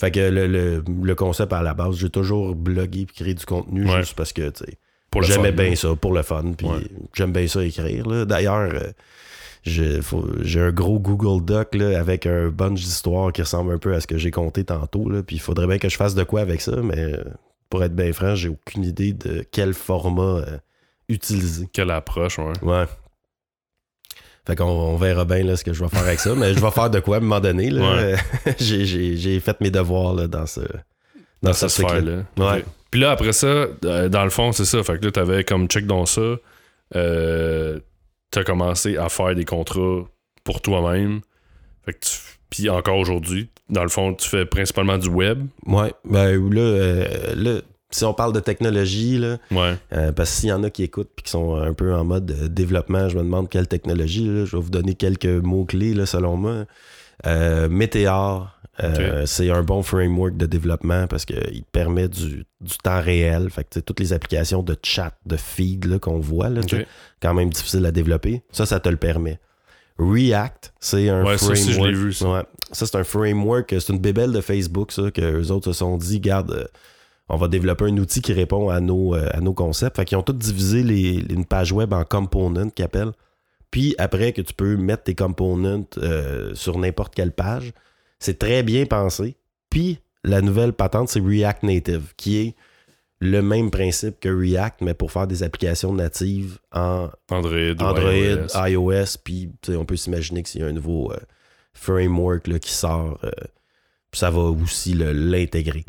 Fait que le, le- le concept à la base, j'ai toujours blogué puis créé du contenu Ouais. juste parce que tu sais, j'aimais bien ça pour le fun. Puis Ouais. j'aime bien ça écrire. D'ailleurs, euh, j'ai un gros Google Doc là, avec un bunch d'histoires qui ressemble un peu à ce que j'ai compté tantôt. Là. Puis il faudrait bien que je fasse de quoi avec ça, mais euh, pour être bien franc, j'ai aucune idée de quel format euh, utiliser. Quelle approche, ouais. Ouais. Fait qu'on on verra bien là, ce que je vais faire avec ça, mais je vais faire de quoi à un moment donné. Ouais. j'ai, fait mes devoirs là, dans ce dans, Dans ce sphère-là. Ouais. Puis là, après ça, euh, dans le fond, c'est ça. Fait que là, t'avais comme check dans ça. Euh, t'as commencé à faire des contrats pour toi-même. Fait que tu- Puis encore aujourd'hui, dans le fond, tu fais principalement du web. Ouais, ben là, euh, là, si on parle de technologie, là, Ouais. euh, parce que s'il y en a qui écoutent et qui sont un peu en mode euh, développement, je me demande quelle technologie. là. je vais vous donner quelques mots-clés là, selon moi. Euh, Meteor, euh, c'est un bon framework de développement parce qu'il permet du, du temps réel. Fait que toutes les applications de chat, de feed là, qu'on voit, là, quand même difficile à développer. Ça, ça te le permet. React, c'est un Ouais, ça framework. je vu, ça. Ouais. Ça, c'est un framework, c'est une bébelle de Facebook, ça, que eux autres se sont dit, garde, euh, on va développer un outil qui répond à nos, euh, à nos concepts. Fait qu'ils ont tous divisé les, une page web en components qu'ils appellent. Puis après que tu peux mettre tes components euh, sur n'importe quelle page, c'est très bien pensé. Puis la nouvelle patente, c'est React Native, qui est le même principe que React, mais pour faire des applications natives en Android, iOS. iOS, puis on peut s'imaginer que s'il y a un nouveau euh, framework là, qui sort, euh, ça va aussi l'intégrer.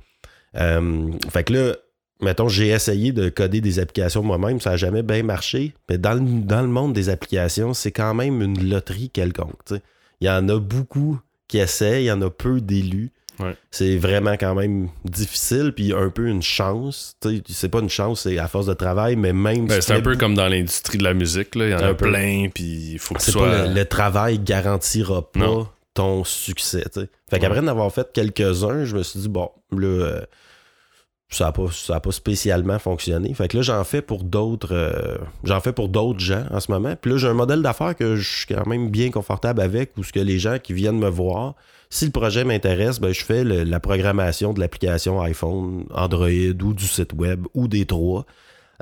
Euh, fait que là, mettons, j'ai essayé de coder des applications moi-même, ça n'a jamais bien marché, mais dans le, dans le monde des applications, c'est quand même une loterie quelconque. Il y en a beaucoup qui essaient, il y en a peu d'élus. Ouais. C'est vraiment quand même difficile, puis un peu une chance. C'est pas une chance, c'est à force de travail, mais même Ben, si c'est un peu comme dans l'industrie de la musique. Là. Il y en a plein, puis il faut que sois... pas le, le travail garantira pas Non. Ton succès. Fait qu'après en avoir fait quelques-uns, je me suis dit, bon, là, euh, ça n'a pas, ça a pas spécialement fonctionné. Fait que là, j'en fais pour d'autres euh, j'en fais pour d'autres gens en ce moment. Puis là, j'ai un modèle d'affaires que je suis quand même bien confortable avec, où ce que les gens qui viennent me voir, si le projet m'intéresse, ben, je fais le- la programmation de l'application iPhone, Android ou du site web ou des trois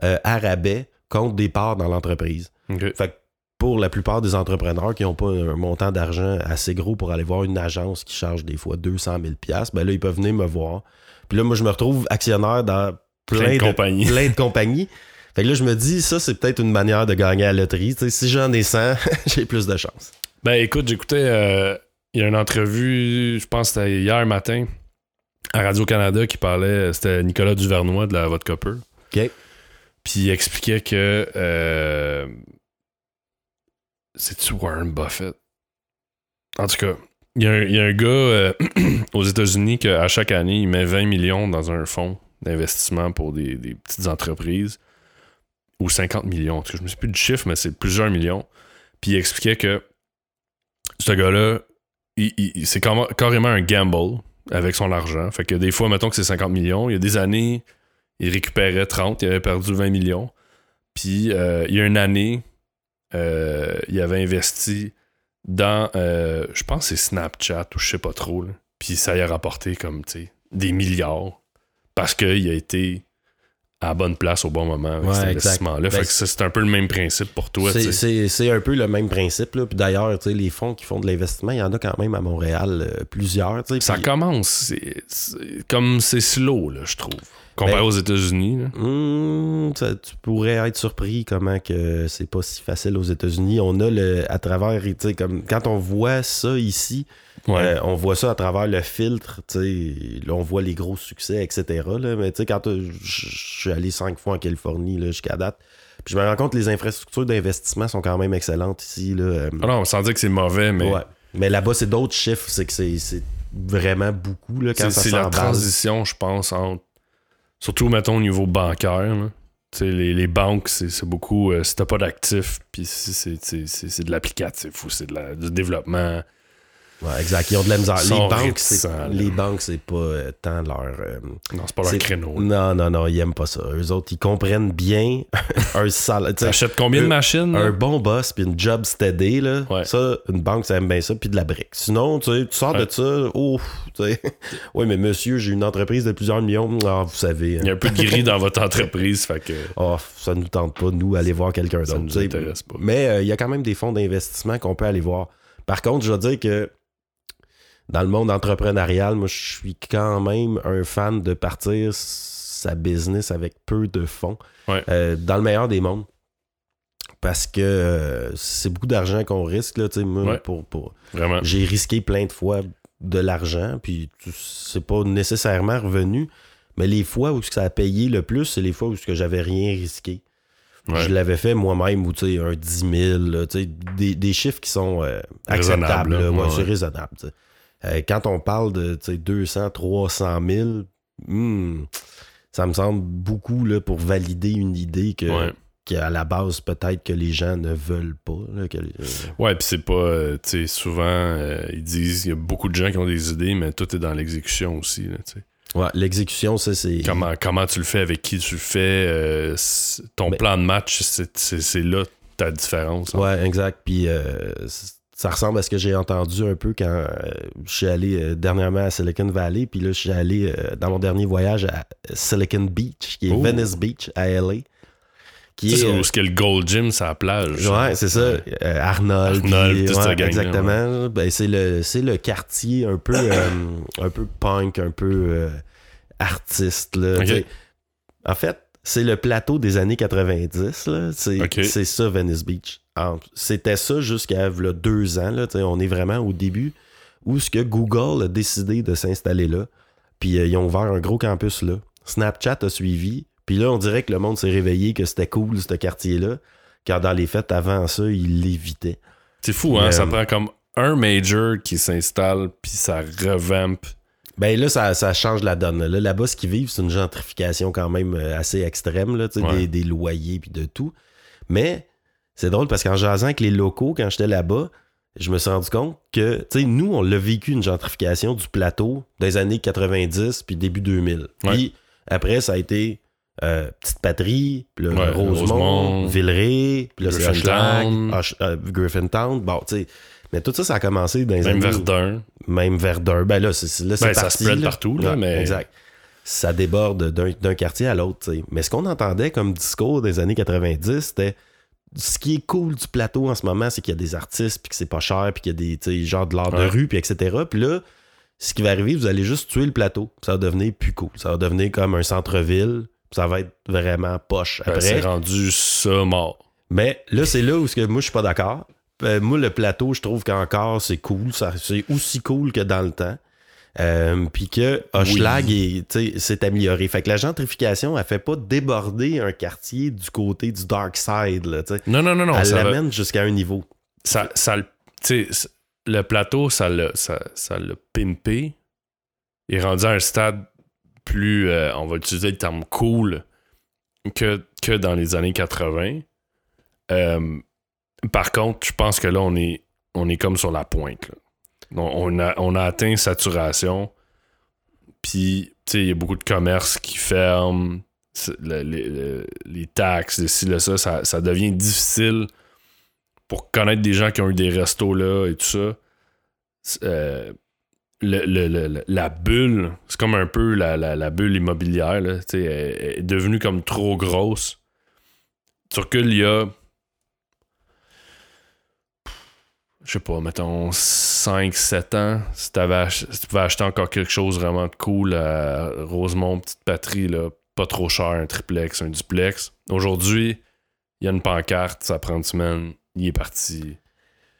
euh, à rabais contre des parts dans l'entreprise. Fait que pour la plupart des entrepreneurs qui n'ont pas un montant d'argent assez gros pour aller voir une agence qui charge des fois 200 000 ben là, ils peuvent venir me voir. Puis là, moi, je me retrouve actionnaire dans plein, Plein de de, compagnies. plein de compagnies. Fait que là, je me dis, ça, c'est peut-être une manière de gagner à la loterie. Si j'en ai 100, j'ai plus de chance. Ben écoute, j'écoutais, euh, il y a une entrevue, je pense que c'était hier matin, à Radio-Canada qui parlait, c'était Nicolas Duvernois de la Vodka Peur. OK. Puis il expliquait que euh, c'est-tu Warren Buffett? En tout cas, il y, a un- il y a un gars euh, aux États-Unis qu'à chaque année, il met 20 millions dans un fonds d'investissement pour des, des petites entreprises. Ou 50 millions. En tout cas, je me souviens plus du chiffre, mais c'est plusieurs millions. Puis il expliquait que ce gars-là, c'est carrément- un gamble avec son argent. Fait que des fois, mettons que c'est 50 millions. Il y a des années, il récupérait 30, il avait perdu 20 millions. Puis euh, il y a une année, il avait investi dans, euh, je pense c'est Snapchat ou je sais pas trop. là. Puis ça y a rapporté comme, tu sais, des milliards parce qu'il a été à la bonne place au bon moment avec Ouais, cet investissement-là. Ben, fait que ça, c'est un peu le même principe pour toi. C'est- un peu le même principe. là. Puis d'ailleurs, tu sais, les fonds qui font de l'investissement, il y en a quand même à Montréal euh, plusieurs. Ça Puis- commence. comme c'est slow, là, je trouve. Comparé Ben- aux États-Unis. Hmm, tu pourrais être surpris comment que c'est pas si facile aux États-Unis. On a le à travers, tu sais, comme quand on voit ça ici, Ouais. euh, on voit ça à travers le filtre, là on voit les gros succès, etc. Là, mais tu sais, quand euh, je suis allé cinq fois en Californie jusqu'à date, puis je me rends compte que les infrastructures d'investissement sont quand même excellentes ici. Là, euh, Ah non, sans dire que c'est mauvais, mais ouais. Mais là-bas, c'est d'autres chiffres, c'est que c'est vraiment beaucoup là, quand c'est la transition, je pense, entre. Surtout, mettons, au niveau bancaire. Les, les banques, c'est beaucoup. euh, pas d'actifs, puis c'est de l'applicatif ou c'est du développement. Ouais, exact. Ils ont de la misère. Les banques, c'est, les banques, c'est pas euh, tant leur. euh, Non, c'est pas leur créneau. là. Non, non, non, ils aiment pas ça. Eux autres, ils comprennent bien un salaire. T'achètes combien de machines? là? Un bon boss puis une job steady, là, Ouais. ça, une banque, ça aime bien ça, puis de la brique. Sinon, tu sais, tu sors Ouais. de ça, tu sais. Oui, mais monsieur, j'ai une entreprise de plusieurs millions. Ah, vous savez. Il y a hein. un peu de gris dans votre entreprise, fait que Ah, ça nous tente pas, nous, aller voir quelqu'un ça d'autre. nous tu sais. intéresse pas. Mais euh, il y a quand même des fonds d'investissement qu'on peut aller voir. Par contre, je veux dire que dans le monde entrepreneurial, moi, je suis quand même un fan de partir sa business avec peu de fonds. Ouais. Euh, dans le meilleur des mondes. Parce que euh, c'est beaucoup d'argent qu'on risque. Là, moi, Ouais. pour, pour... Vraiment. J'ai risqué plein de fois de l'argent, puis c'est pas nécessairement revenu. Mais les fois où ça a payé le plus, c'est les fois où j'avais rien risqué. Ouais. Je l'avais fait moi-même, ou tu sais, un 10 000, là, tu sais, des, des chiffres qui sont euh, acceptables. là. Ouais, Ouais, c'est raisonnable. Euh, quand on parle de tu sais, 200, 300 000, hmm, ça me semble beaucoup là, pour valider une idée que, Ouais. qu'à la base, peut-être que les gens ne veulent pas. là, que- euh, Ouais, puis c'est pas. euh, tu sais, souvent, euh, ils disent il y a beaucoup de gens qui ont des idées, mais tout est dans l'exécution aussi. Là, ouais, l'exécution, ça, c'est. comment, comment tu le fais, avec qui tu le fais, euh, ton plan de match, c'est- là ta différence. hein. Ouais, exact. Puis euh, ça ressemble à ce que j'ai entendu un peu quand euh, je suis allé euh, dernièrement à Silicon Valley. Puis là, je suis allé euh, dans mon dernier voyage à Silicon Beach, qui est Oh. Venice Beach à LA. Qui est, c'est où ce que le Gold Gym, c'est la plage. Ouais, c'est ça. Arnold. Arnold, puis, ouais, Exactement. Ben, c'est le, le quartier un peu, un peu punk, un peu artiste. Là, En fait, c'est le plateau des années 90. là. C'est, Ok. c'est ça, Venice Beach. C'était ça jusqu'à deux ans. Là, on est vraiment au début où ce que Google a décidé de s'installer là. Puis euh, ils ont ouvert un gros campus là. Snapchat a suivi. Puis là, on dirait que le monde s'est réveillé que c'était cool, ce quartier-là. Car dans les fêtes, avant ça, ils l'évitaient. C'est fou, hein? Ça euh, prend comme un major qui s'installe, puis ça revamp. Ben là, ça, ça change la donne. Là, là-bas, ce qu'ils vivent, c'est une gentrification quand même euh, assez extrême, là, Ouais. des, des loyers puis de tout. Mais c'est drôle parce qu'en jasant avec les locaux, quand j'étais là-bas, je me suis rendu compte que, tu sais, nous, on l'a vécu une gentrification du plateau des années 90 puis début 2000. Puis après, ça a été euh, Petite Patrie, puis Ouais, Rosemont, Rosemont, Villeray, puis là, c'est Griffintown. Euh, Griffintown. Bon, tu sais, mais tout ça, ça a commencé dans les Même années Verdun. même Verdun. Ben là, c'est là, Ben, ça spread là. partout, là, Ouais, mais- Exact. Ça déborde d'un d'un quartier à l'autre. tu sais. Mais ce qu'on entendait comme discours des années 90, c'était ce qui est cool du plateau en ce moment, c'est qu'il y a des artistes, puis que c'est pas cher, puis qu'il y a des, tu sais, genre de l'art de rue, puis etc. Puis là, ce qui va arriver, vous allez juste tuer le plateau. Ça va devenir plus cool. Ça va devenir comme un centre-ville. Ça va être vraiment poche Ben, après. c'est rendu ça mort. Mais là, c'est là où que moi, je suis pas d'accord. Euh, moi, le plateau, je trouve qu'encore, c'est cool. C'est aussi cool que dans le temps. Euh, Puis que Hochelag s'est amélioré. Fait que la gentrification, elle fait pas déborder un quartier du côté du dark side. Là. Non, non, non, non. elle va- l'amène jusqu'à un niveau. ça, ça, le- plateau, ça l'a ça, pimpé. Il est rendu à un stade plus, euh, on va utiliser le terme cool, que, que dans les années 80. Euh, par contre, je pense que là, on est, on est comme sur la pointe. là. On, a, atteint saturation. Puis, tu sais, il y a beaucoup de commerces qui ferment. Les taxes, les ci, ça, ça, devient difficile pour connaître des gens qui ont eu des restos là et tout ça. euh, la bulle, c'est comme un peu la, bulle immobilière, là, est devenue comme trop grosse. Tu recules il y a je sais pas, mettons 5-7 ans, si, t'avais ach- si tu pouvais acheter encore quelque chose vraiment de cool à Rosemont, Petite Patrie, là, pas trop cher, un triplex, un duplex. Aujourd'hui, il y a une pancarte, ça prend une semaine, il est parti.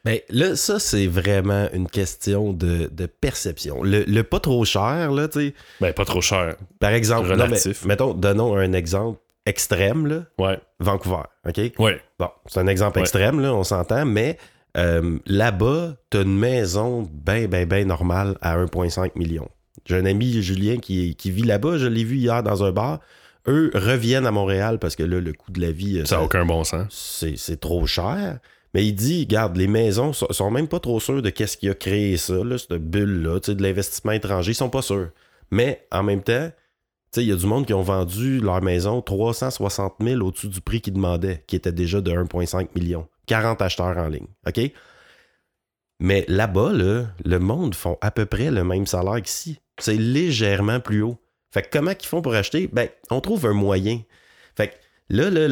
Ben là, ça, c'est vraiment une question de, de perception. Le, le pas trop cher, là, tu sais. Ben, pas trop cher. Par exemple, non, mais Relatif. mettons, donnons un exemple extrême, là. Ouais. Vancouver, OK? Ouais. Bon, c'est un exemple Ouais. extrême, là, on s'entend, mais euh, là-bas, t'as une maison bien, bien, bien normale à 1,5 million. J'ai un ami, Julien, qui, qui vit là-bas, je l'ai vu hier dans un bar. Eux reviennent à Montréal parce que là, le coût de la vie, euh, Ça n'a aucun bon sens. c'est trop cher. Mais il dit, regarde, les maisons sont, sont même pas trop sûrs de qu'est-ce qui a créé ça, là, cette bulle-là, tu de l'investissement étranger, ils sont pas sûrs. Mais en même temps, tu il y a du monde qui ont vendu leur maison 360 000 au-dessus du prix qu'ils demandaient, qui était déjà de 1,5 million. 40 acheteurs en ligne, OK? Mais là-bas, là, le monde font à peu près le même salaire qu'ici. C'est légèrement plus haut. Fait que comment qu'ils font pour acheter? Ben, on trouve un moyen. Fait que là, là,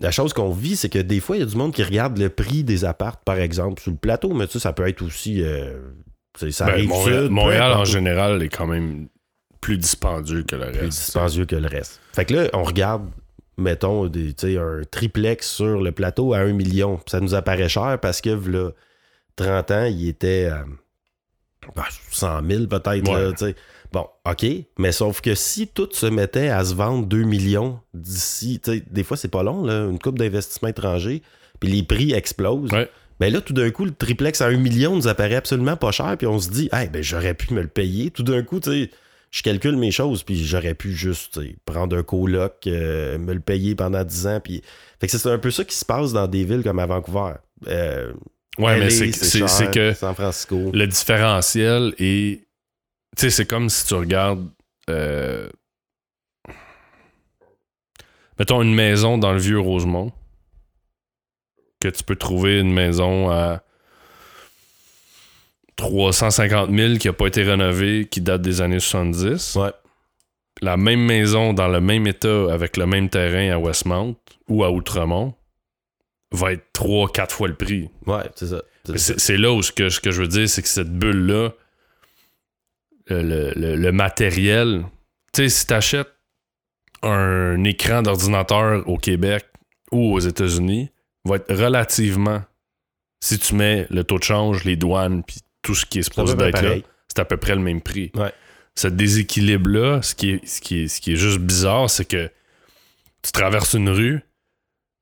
la chose qu'on vit, c'est que des fois, il y a du monde qui regarde le prix des appartes, par exemple, sur le plateau, mais tu sais, ça peut être aussi. euh, ça Ben, arrive Montréal, sud, peu Montréal, en général, est quand même plus dispendieux que le plus reste. dispendieux que le reste. Fait que là, on regarde, mettons, des, un triplex sur le plateau à 1 million. Ça nous apparaît cher parce que, là, 30 ans, il était à bah, 100 000 peut-être. Ouais. Bon, OK, mais sauf que si tout se mettait à se vendre 2 millions d'ici, des fois, c'est pas long, là, une coupe d'investissement étranger, puis les prix explosent. Ouais. Ben là, tout d'un coup, le triplex à 1 million nous apparaît absolument pas cher, puis on se dit, hey, ben j'aurais pu me le payer. Tout d'un coup, tu sais, je calcule mes choses, puis j'aurais pu juste prendre un coloc, euh, me le payer pendant 10 ans. Puis... Fait que c'est un peu ça qui se passe dans des villes comme à Vancouver. Euh, Ouais, mais LA, c'est que San Francisco. le différentiel est. Tu sais, c'est comme si tu regardes. euh, Mettons une maison dans le vieux Rosemont. Que tu peux trouver une maison à 350 000 qui n'a pas été rénovée, qui date des années 70. Ouais. La même maison dans le même état avec le même terrain à Westmount ou à Outremont va être 3-4 fois le prix. Ouais, c'est ça. C'est là où ce que, ce que je veux dire, c'est que cette bulle-là, le, le- le- le matériel, tu sais, si t'achètes un écran d'ordinateur au Québec ou aux États-Unis, va être relativement, si tu mets le taux de change, les douanes, puis tout ce qui est supposé d'être là, c'est à peu près le même prix. Ouais. Ce déséquilibre-là, ce, qui est, ce, qui est, ce qui est juste bizarre, c'est que tu traverses une rue,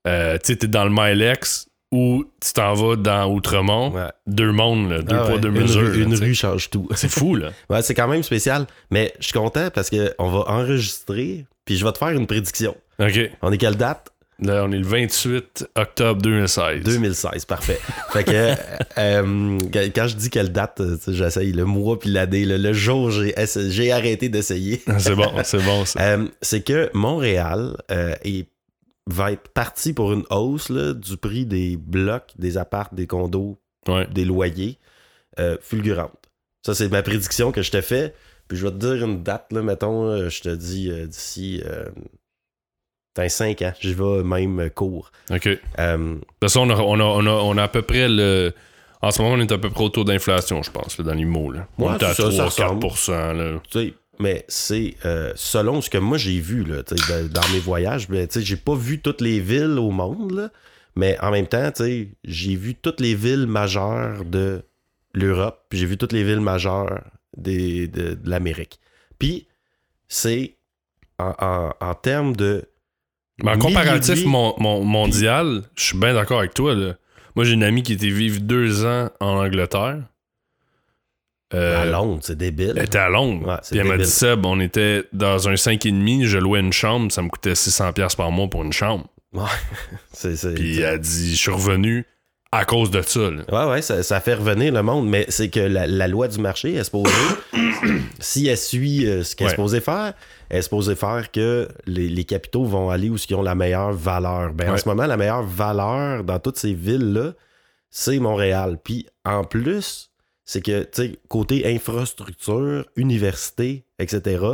euh, tu sais, t'es dans le Milex ou tu t'en vas dans Outremont, Ouais. deux mondes, là, deux Ah poids, ouais, deux une mesures. rue- là, Une rue change tout. C'est fou, là. Ouais, c'est quand même spécial. Mais je suis content parce qu'on va enregistrer, puis je vais te faire une prédiction. OK. On est quelle date? Là, on est le 28 octobre 2016. 2016, parfait. fait que euh, quand je dis quelle date, euh, j'essaye le mois puis l'année, le, le jour, j'ai arrêté d'essayer. C'est bon, c'est bon. Euh, c'est que Montréal euh, est- va être parti pour une hausse là, du prix des blocs, des apparts, des condos, Ouais. des loyers euh, fulgurante. Ça, c'est ma prédiction que je te fais. Puis je vais te dire une date, là, mettons, euh, je te dis euh, d'ici euh, dans 5 ans. J'y vais même court. OK. De Euh, toute façon, on a, on, a, on, a, on a à peu près le. En ce moment, on est à peu près au taux d'inflation, je pense, là, dans les mots. Là. on Ouais, est à c'est ça, ça 3-4%. Là. tu sais, mais c'est euh, selon ce que moi j'ai vu là, dans, mes voyages. ben, j'ai pas vu toutes les villes au monde, là, mais en même temps, j'ai vu toutes les villes majeures de l'Europe, puis j'ai vu toutes les villes majeures des- de, de l'Amérique. Puis c'est en, en- en termes de. Mais en milieu de comparatif mon, mon- mondial, je suis bien d'accord avec toi. Là. Moi, j'ai une amie qui était vivre deux ans en Angleterre. Euh, à Londres, c'est débile. Elle était à Londres. Ouais, Puis elle m'a dit Seb, on était dans un 5,5, je louais une chambre, ça me coûtait 600$ par mois pour une chambre. C'est- c'est- Puis elle dit Je suis revenu à cause de ça. là. Ouais, ouais, ça, ça fait revenir le monde, mais c'est que la, la loi du marché est supposée, si elle suit euh, ce qu'elle Ouais. est supposée faire, est supposée faire que les, les capitaux vont aller où ils ont la meilleure valeur. Ben, En ce moment, la meilleure valeur dans toutes ces villes-là, c'est Montréal. Puis en plus, c'est que, côté infrastructure, université, etc.,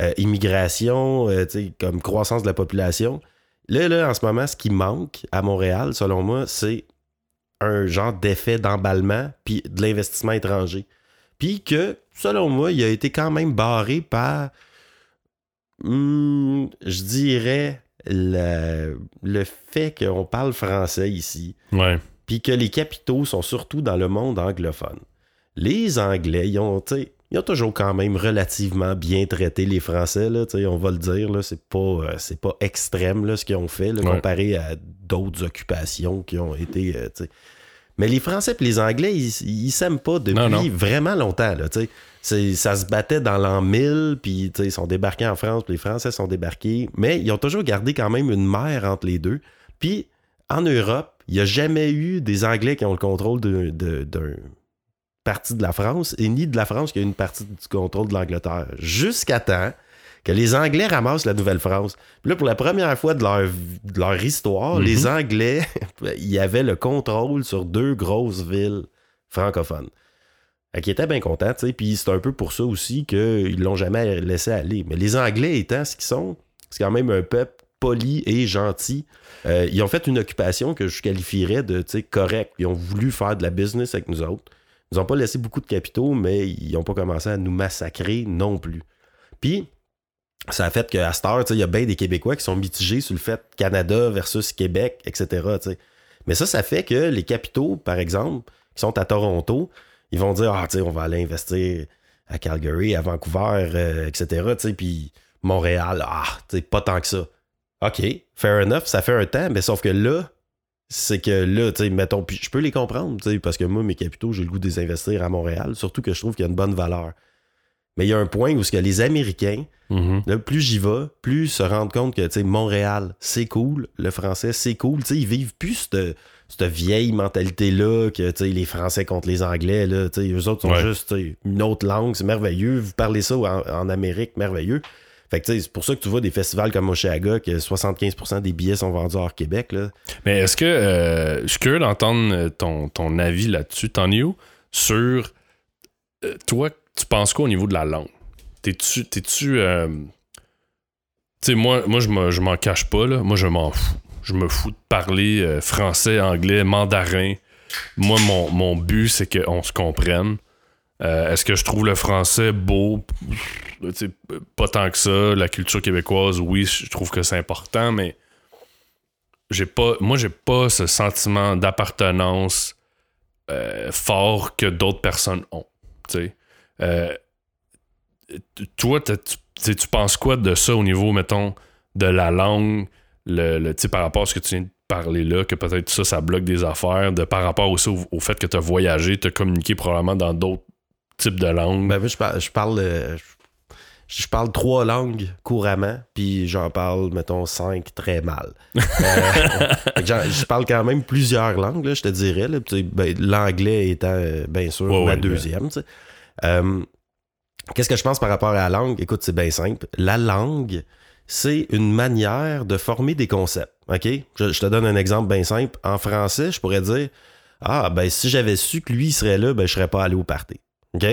euh, immigration, euh, comme croissance de la population, là, là, en ce moment, ce qui manque à Montréal, selon moi, c'est un genre d'effet d'emballement puis de l'investissement étranger. Puis que, selon moi, il a été quand même barré par Hmm, je dirais le, le fait qu'on parle français ici, Ouais. puis que les capitaux sont surtout dans le monde anglophone. Les Anglais, ils ont, ils ont toujours quand même relativement bien traité les Français, là, on va le dire, là, c'est pas, euh, c'est pas extrême là, ce qu'ils ont fait là, Ouais. comparé à d'autres occupations qui ont été. euh. Mais les Français et les Anglais, ils ils s'aiment pas depuis Non, non. vraiment longtemps. Là, ça se battait dans l'an 1000, puis ils sont débarqués en France, puis les Français sont débarqués. Mais ils ont toujours gardé quand même une mer entre les deux. Puis en Europe, il n'y a jamais eu des Anglais qui ont le contrôle d'un partie de la France, et ni de la France qui a une partie du contrôle de l'Angleterre. Jusqu'à temps que les Anglais ramassent la Nouvelle-France. Là, pour la première fois de leur, de leur histoire, Mhm. les Anglais, ils avaient le contrôle sur deux grosses villes francophones. Qu'ils étaient bien contents, tu sais. Puis c'est un peu pour ça aussi qu'ils l'ont jamais laissé aller. Mais les Anglais étant ce qu'ils sont, c'est quand même un peuple poli et gentil. Euh, ils ont fait une occupation que je qualifierais de correcte. Ils ont voulu faire de la business avec nous autres. Ils nous ont pas laissé beaucoup de capitaux, mais ils n'ont pas commencé à nous massacrer non plus. Puis, ça a fait qu'à cette heure, il y a bien des Québécois qui sont mitigés sur le fait Canada versus Québec, etc. Mais ça, ça fait que les capitaux, par exemple, qui sont à Toronto, ils vont dire Ah, tu sais, on va aller investir à Calgary, à Vancouver, euh, etc. Puis Montréal, ah, tu pas tant que ça. OK, fair enough, ça fait un temps, mais sauf que là, c'est que là, tu sais, mettons, je peux les comprendre, parce que moi, mes capitaux, j'ai le goût de les investir à Montréal, surtout que je trouve qu'il y a une bonne valeur. Mais il y a un point où ce que les Américains, Mhm. Là, plus j'y vais, plus se rendre compte que tu sais, Montréal, c'est cool, le français, c'est cool. Tu sais, ils vivent plus cette, cette vieille mentalité-là que les Français contre les Anglais. Là, tu sais, eux autres sont Ouais. juste une autre langue, c'est merveilleux. Vous parlez ça en, en Amérique, merveilleux. Fait que c'est pour ça que tu vois des festivals comme Oshéaga que 75% des billets sont vendus hors Québec. Là. Mais est-ce que euh, je suis curieux d'entendre ton, ton avis là-dessus, où sur euh, toi, tu penses quoi au niveau de la langue? T'es-tu. T'es-tu. euh, tu sais, moi, moi je me- je m'en cache pas, là. Moi, je m'en fous. Je me fous de parler euh, français, anglais, mandarin. Moi, mon, but, c'est qu'on se comprenne. Euh, Est-ce que je trouve le français beau? Pas tant que ça. La culture québécoise, oui, je trouve que c'est important, mais j'ai pas moi j'ai pas ce sentiment d'appartenance euh, fort que d'autres personnes ont Euh, toi tu, penses quoi de ça au niveau mettons de la langue le, par rapport à ce que tu viens de parler là que peut-être ça ça bloque des affaires de par rapport aussi au, au fait que tu as voyagé tu as communiqué probablement dans d'autres types de langues? Ben, moi, je parle, je parle, euh, je, je parle trois langues couramment, puis j'en parle, mettons, cinq très mal. Euh, je parle quand même plusieurs langues, là, je te dirais. ben, L'anglais étant, bien sûr, Ouais, ouais, deuxième. Euh, Qu'est-ce que je pense par rapport à la langue? Écoute, c'est bien simple. La langue, c'est une manière de former des concepts. OK? Je, je te donne un exemple bien simple. En français, je pourrais dire Ah, ben, si j'avais su que lui, il serait là, ben, je serais pas allé au party. OK?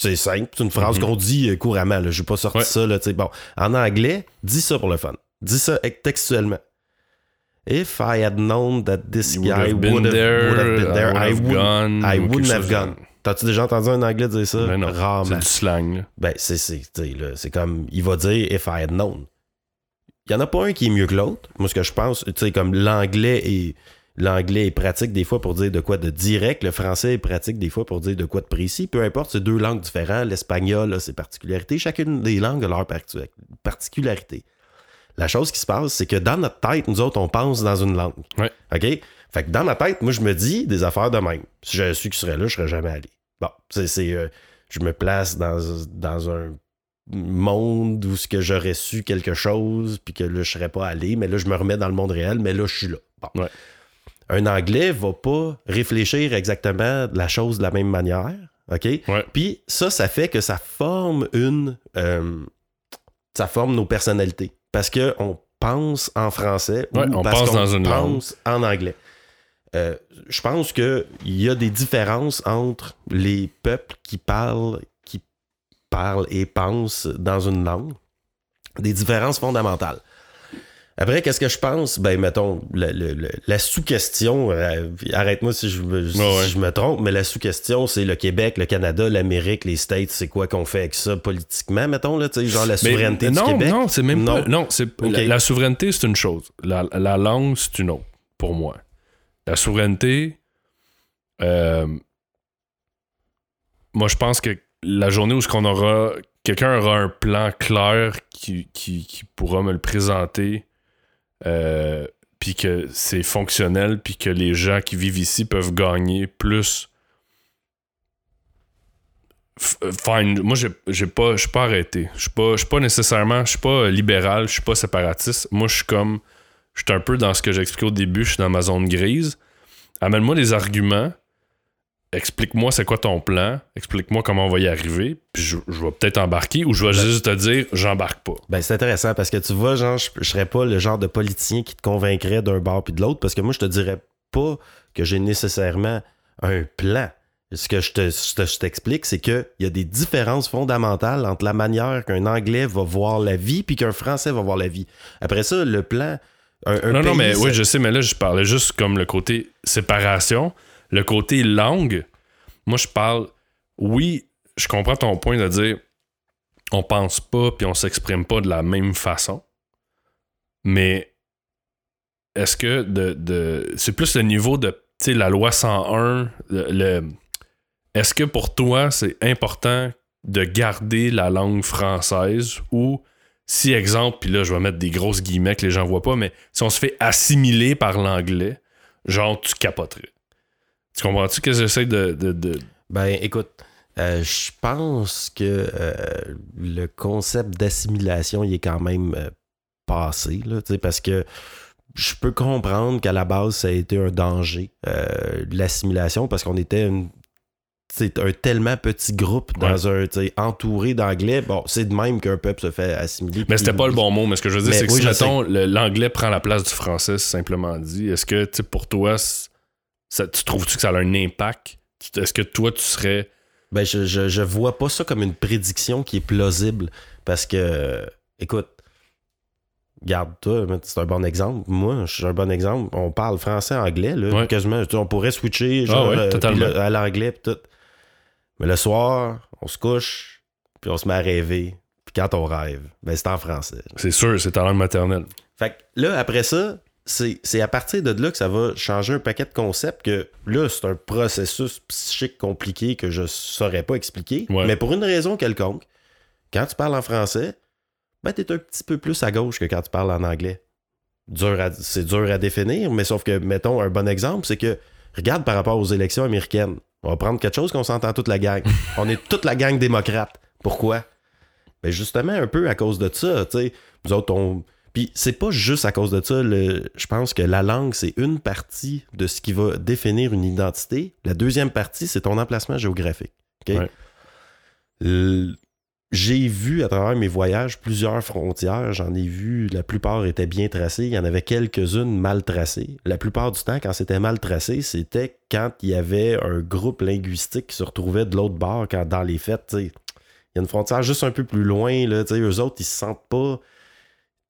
C'est simple. C'est une phrase Mhm. qu'on dit euh, couramment. Je n'ai pas sorti Ouais. ça. Là, bon, en anglais, dis ça pour le fun. Dis ça textuellement. If I had known that this You guy would have been there, I wouldn't have gone. T'as-tu déjà entendu un anglais dire ça? Ben non, c'est Rarement. du slang là. Ben, c'est, c'est, là, c'est comme, il va dire if I had known. Il n'y en a pas un qui est mieux que l'autre. Moi, ce que je pense, tu sais, comme l'anglais est, l'anglais est pratique des fois pour dire de quoi de direct, le français est pratique des fois pour dire de quoi de précis. Peu importe, c'est deux langues différentes. L'espagnol a ses particularités. Chacune des langues a leur partu- particularité. La chose qui se passe, c'est que dans notre tête, nous autres, on pense dans une langue. Ouais. OK? Fait que dans ma tête, moi, je me dis des affaires de même. Si j'avais su qu'il serait là, je serais jamais allé. Bon, c'est, euh, je me place dans, dans un monde où ce que j'aurais su quelque chose, puis que là, je serais pas allé, mais là, je me remets dans le monde réel, mais là, je suis là. Bon. Ouais. Un Anglais va pas réfléchir exactement la chose de la même manière, OK? Ouais. Puis ça, ça fait que ça forme une... euh, ça forme nos personnalités. Parce qu'on pense en français Ouais, ou on parce pense qu'on dans une langue. pense en anglais. Euh, je pense qu'il y a des différences entre les peuples qui parlent, qui parlent et pensent dans une langue. Des différences fondamentales. Après, qu'est-ce que je pense? Ben, mettons, la, sous-question, euh, arrête-moi si, je, me- si Ouais, ouais. je me trompe, mais la sous-question, c'est le Québec, le Canada, l'Amérique, les States, c'est quoi qu'on fait avec ça politiquement, mettons, là, tu sais, genre la Mais souveraineté non, du Québec? Non, c'est même Non. pas. Non, c'est la, la souveraineté, c'est une chose. La, la langue, c'est une autre, pour moi. La souveraineté, euh, moi, je pense que la journée où ce qu'on aura. Quelqu'un aura un plan clair qui, qui, pourra me le présenter, euh, puis que c'est fonctionnel, puis que les gens qui vivent ici peuvent gagner plus. Euh, moi j'ai pas je suis pas arrêté. Je suis pas pas nécessairement, je suis pas libéral, je suis pas séparatiste. Moi je suis comme je suis un peu dans ce que j'ai expliqué au début, je suis dans ma zone grise. Amène-moi des arguments. Explique-moi c'est quoi ton plan, explique-moi comment on va y arriver, puis je, je vais peut-être embarquer ou je vais juste te dire j'embarque pas. Ben, c'est intéressant parce que tu vois, genre, je, je serais pas le genre de politicien qui te convaincrait d'un bord puis de l'autre parce que moi, je te dirais pas que j'ai nécessairement un plan. Ce que je te- je te- je t'explique, c'est qu'il y a des différences fondamentales entre la manière qu'un Anglais va voir la vie puis qu'un Français va voir la vie. Après ça, le plan. Un, un non, non, mais ça- oui, je sais, mais là, je parlais juste comme le côté séparation. Le côté langue, moi, je parle. Oui, je comprends ton point de dire on pense pas puis on s'exprime pas de la même façon. Mais est-ce que de, de- c'est plus le niveau de la loi 101 le, le- est-ce que pour toi c'est important de garder la langue française ou si exemple puis là je vais mettre des grosses guillemets que les gens voient pas mais si on se fait assimiler par l'anglais genre tu capoterais. Tu comprends-tu que j'essaie de, Ben, écoute, euh, je pense que euh, le concept d'assimilation, il est quand même euh, passé, là, parce que je peux comprendre qu'à la base, ça a été un danger, l'assimilation, parce qu'on était une- c'est un tellement petit groupe dans un entouré d'anglais. Bon, c'est de même qu'un peuple se fait assimiler. mais c'était pas le bon mot mais ce que je veux dire c'est que oui, si mettons l'anglais prend la place du français simplement dit est-ce que pour toi ça, tu trouves-tu que ça a un impact? Est-ce que toi tu serais Ben, je, je, je vois pas ça comme une prédiction qui est plausible. Parce que, écoute, garde toi, c'est un bon exemple. Moi, je suis un bon exemple. On parle français-anglais, là, Ouais. quasiment. On pourrait switcher genre, Ah ouais, euh, à l'anglais, tout. Mais le soir, on se couche, puis on se met à rêver. Puis quand on rêve, ben, c'est en français. c'est sûr c'est ta langue maternelle Fait que là, après ça, c'est à partir de là que ça va changer un paquet de concepts que là, c'est un processus psychique compliqué que je saurais pas expliquer. Ouais. Mais pour une raison quelconque, quand tu parles en français, ben t'es un petit peu plus à gauche que quand tu parles en anglais. Dur c'est dur à définir, mais sauf que, mettons, un bon exemple, c'est que regarde par rapport aux élections américaines. On va prendre quelque chose qu'on s'entend toute la gang. On est toute la gang démocrate. Pourquoi? Ben justement, un peu à cause de ça, tu sais. Nous autres, on. Puis c'est pas juste à cause de ça. le- Je pense que la langue, c'est une partie de ce qui va définir une identité. La deuxième partie, c'est ton emplacement géographique. Ouais. J'ai vu à travers mes voyages plusieurs frontières. J'en ai vu, la plupart étaient bien tracées. Il y en avait quelques-unes mal tracées. La plupart du temps, quand c'était mal tracé, c'était quand il y avait un groupe linguistique qui se retrouvait de l'autre bord, quand dans les fêtes, il y a une frontière juste un peu plus loin, là, eux autres, ils se sentent pas.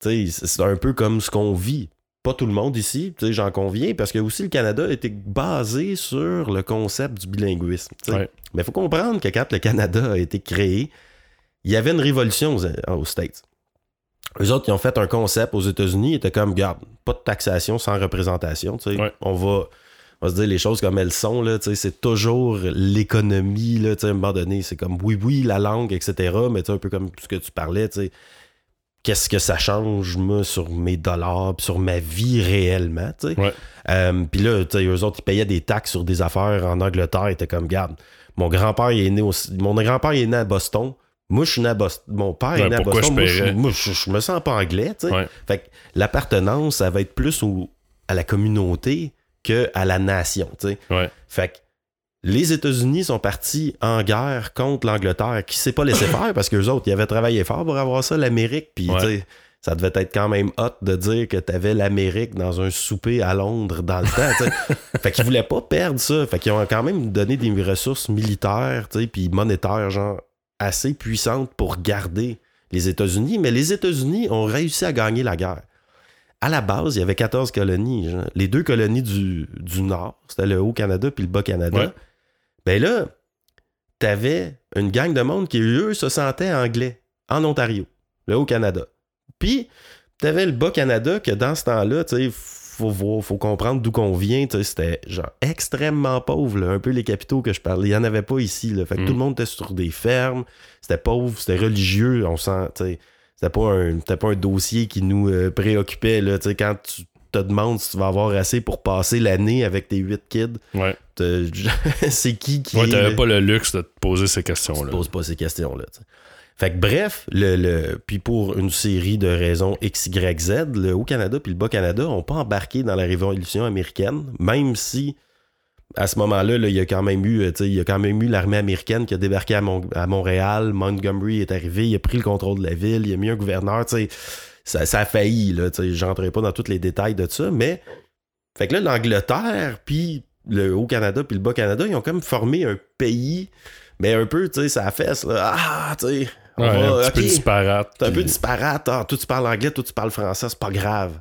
C'est un peu comme ce qu'on vit. Pas tout le monde ici, j'en conviens, parce que aussi le Canada était basé sur le concept du bilinguisme. Ouais. Mais il faut comprendre que quand le Canada a été créé, il y avait une révolution aux, aux States. Eux autres, ils ont fait un concept aux États-Unis, ils étaient comme, garde, pas de taxation sans représentation, tu sais. Ouais. On va. On va se dire les choses comme elles sont, là, tu sais, c'est toujours l'économie, là, tu sais, à un moment donné, c'est comme oui, oui, la langue, etc., mais tu sais, un peu comme ce que tu parlais, tu sais, qu'est-ce que ça change, moi, sur mes dollars, puis sur ma vie réellement, tu sais. Ouais. Euh, puis là, tu sais, eux autres, ils payaient des taxes sur des affaires en Angleterre, ils étaient comme, garde, mon grand-père, il est né au... mon grand-père, est né à Boston, moi, je suis né à Boston, mon père Ouais, est né à Boston, je moi, je, paierais? moi, je- je me sens pas anglais, tu. Ouais. Fait que l'appartenance, ça va être plus au- à la communauté que à la nation, tu. Ouais. Fait que les États-Unis sont partis en guerre contre l'Angleterre, qui s'est pas laissé faire parce qu'eux autres, ils avaient travaillé fort pour avoir ça, l'Amérique. Puis, tu ça devait être quand même hot de dire que t'avais l'Amérique dans un souper à Londres dans le temps, tu fait qu'ils voulaient pas perdre ça. Fait qu'ils ont quand même donné des ressources militaires, tu sais, puis monétaires, genre, assez puissantes pour garder les États-Unis. Mais les États-Unis ont réussi à gagner la guerre. à la base, il y avait 14 colonies. genre. Les deux colonies du, du Nord, c'était le Haut-Canada puis le Bas-Canada. Ouais. Ben là, t'avais une gang de monde qui, eux, se sentaient anglais en Ontario, le Haut-Canada. Puis, t'avais le Bas-Canada que dans ce temps-là, tu sais, faut, voir- faut comprendre d'où qu'on vient. C'était genre extrêmement pauvre, là, un peu les capitaux que je parlais. Il n'y en avait pas ici. Là. Fait que Mm. tout le monde était sur des fermes. C'était pauvre, c'était religieux. On sent, c'était pas, un- pas un dossier qui nous euh, préoccupait. Là, quand tu te demandes si tu vas avoir assez pour passer l'année avec tes huit kids, Ouais. c'est qui qui. Ouais, t'avais pas le luxe de te poser ces tu te questions-là. poses pas ces questions-là. Fait bref, puis pour une série de raisons X, Y, Z, le Haut-Canada puis le Bas-Canada n'ont pas embarqué dans la révolution américaine, même si à ce moment-là, là, il y a quand même eu, l'armée américaine qui a débarqué à, Mon- à Montréal, Montgomery est arrivé, il a pris le contrôle de la ville, il a mis un gouverneur, ça, ça a failli, là, j'entrerai pas dans tous les détails de ça, mais fait que là, l'Angleterre, puis le Haut-Canada, puis le Bas-Canada, ils ont comme formé un pays, mais un peu, tu sais, ça fesse, là. Ah, on Ouais, va- un peu disparate. Un peu disparate. Ah, toi, tu parles anglais, toi, tu parles français, c'est pas grave.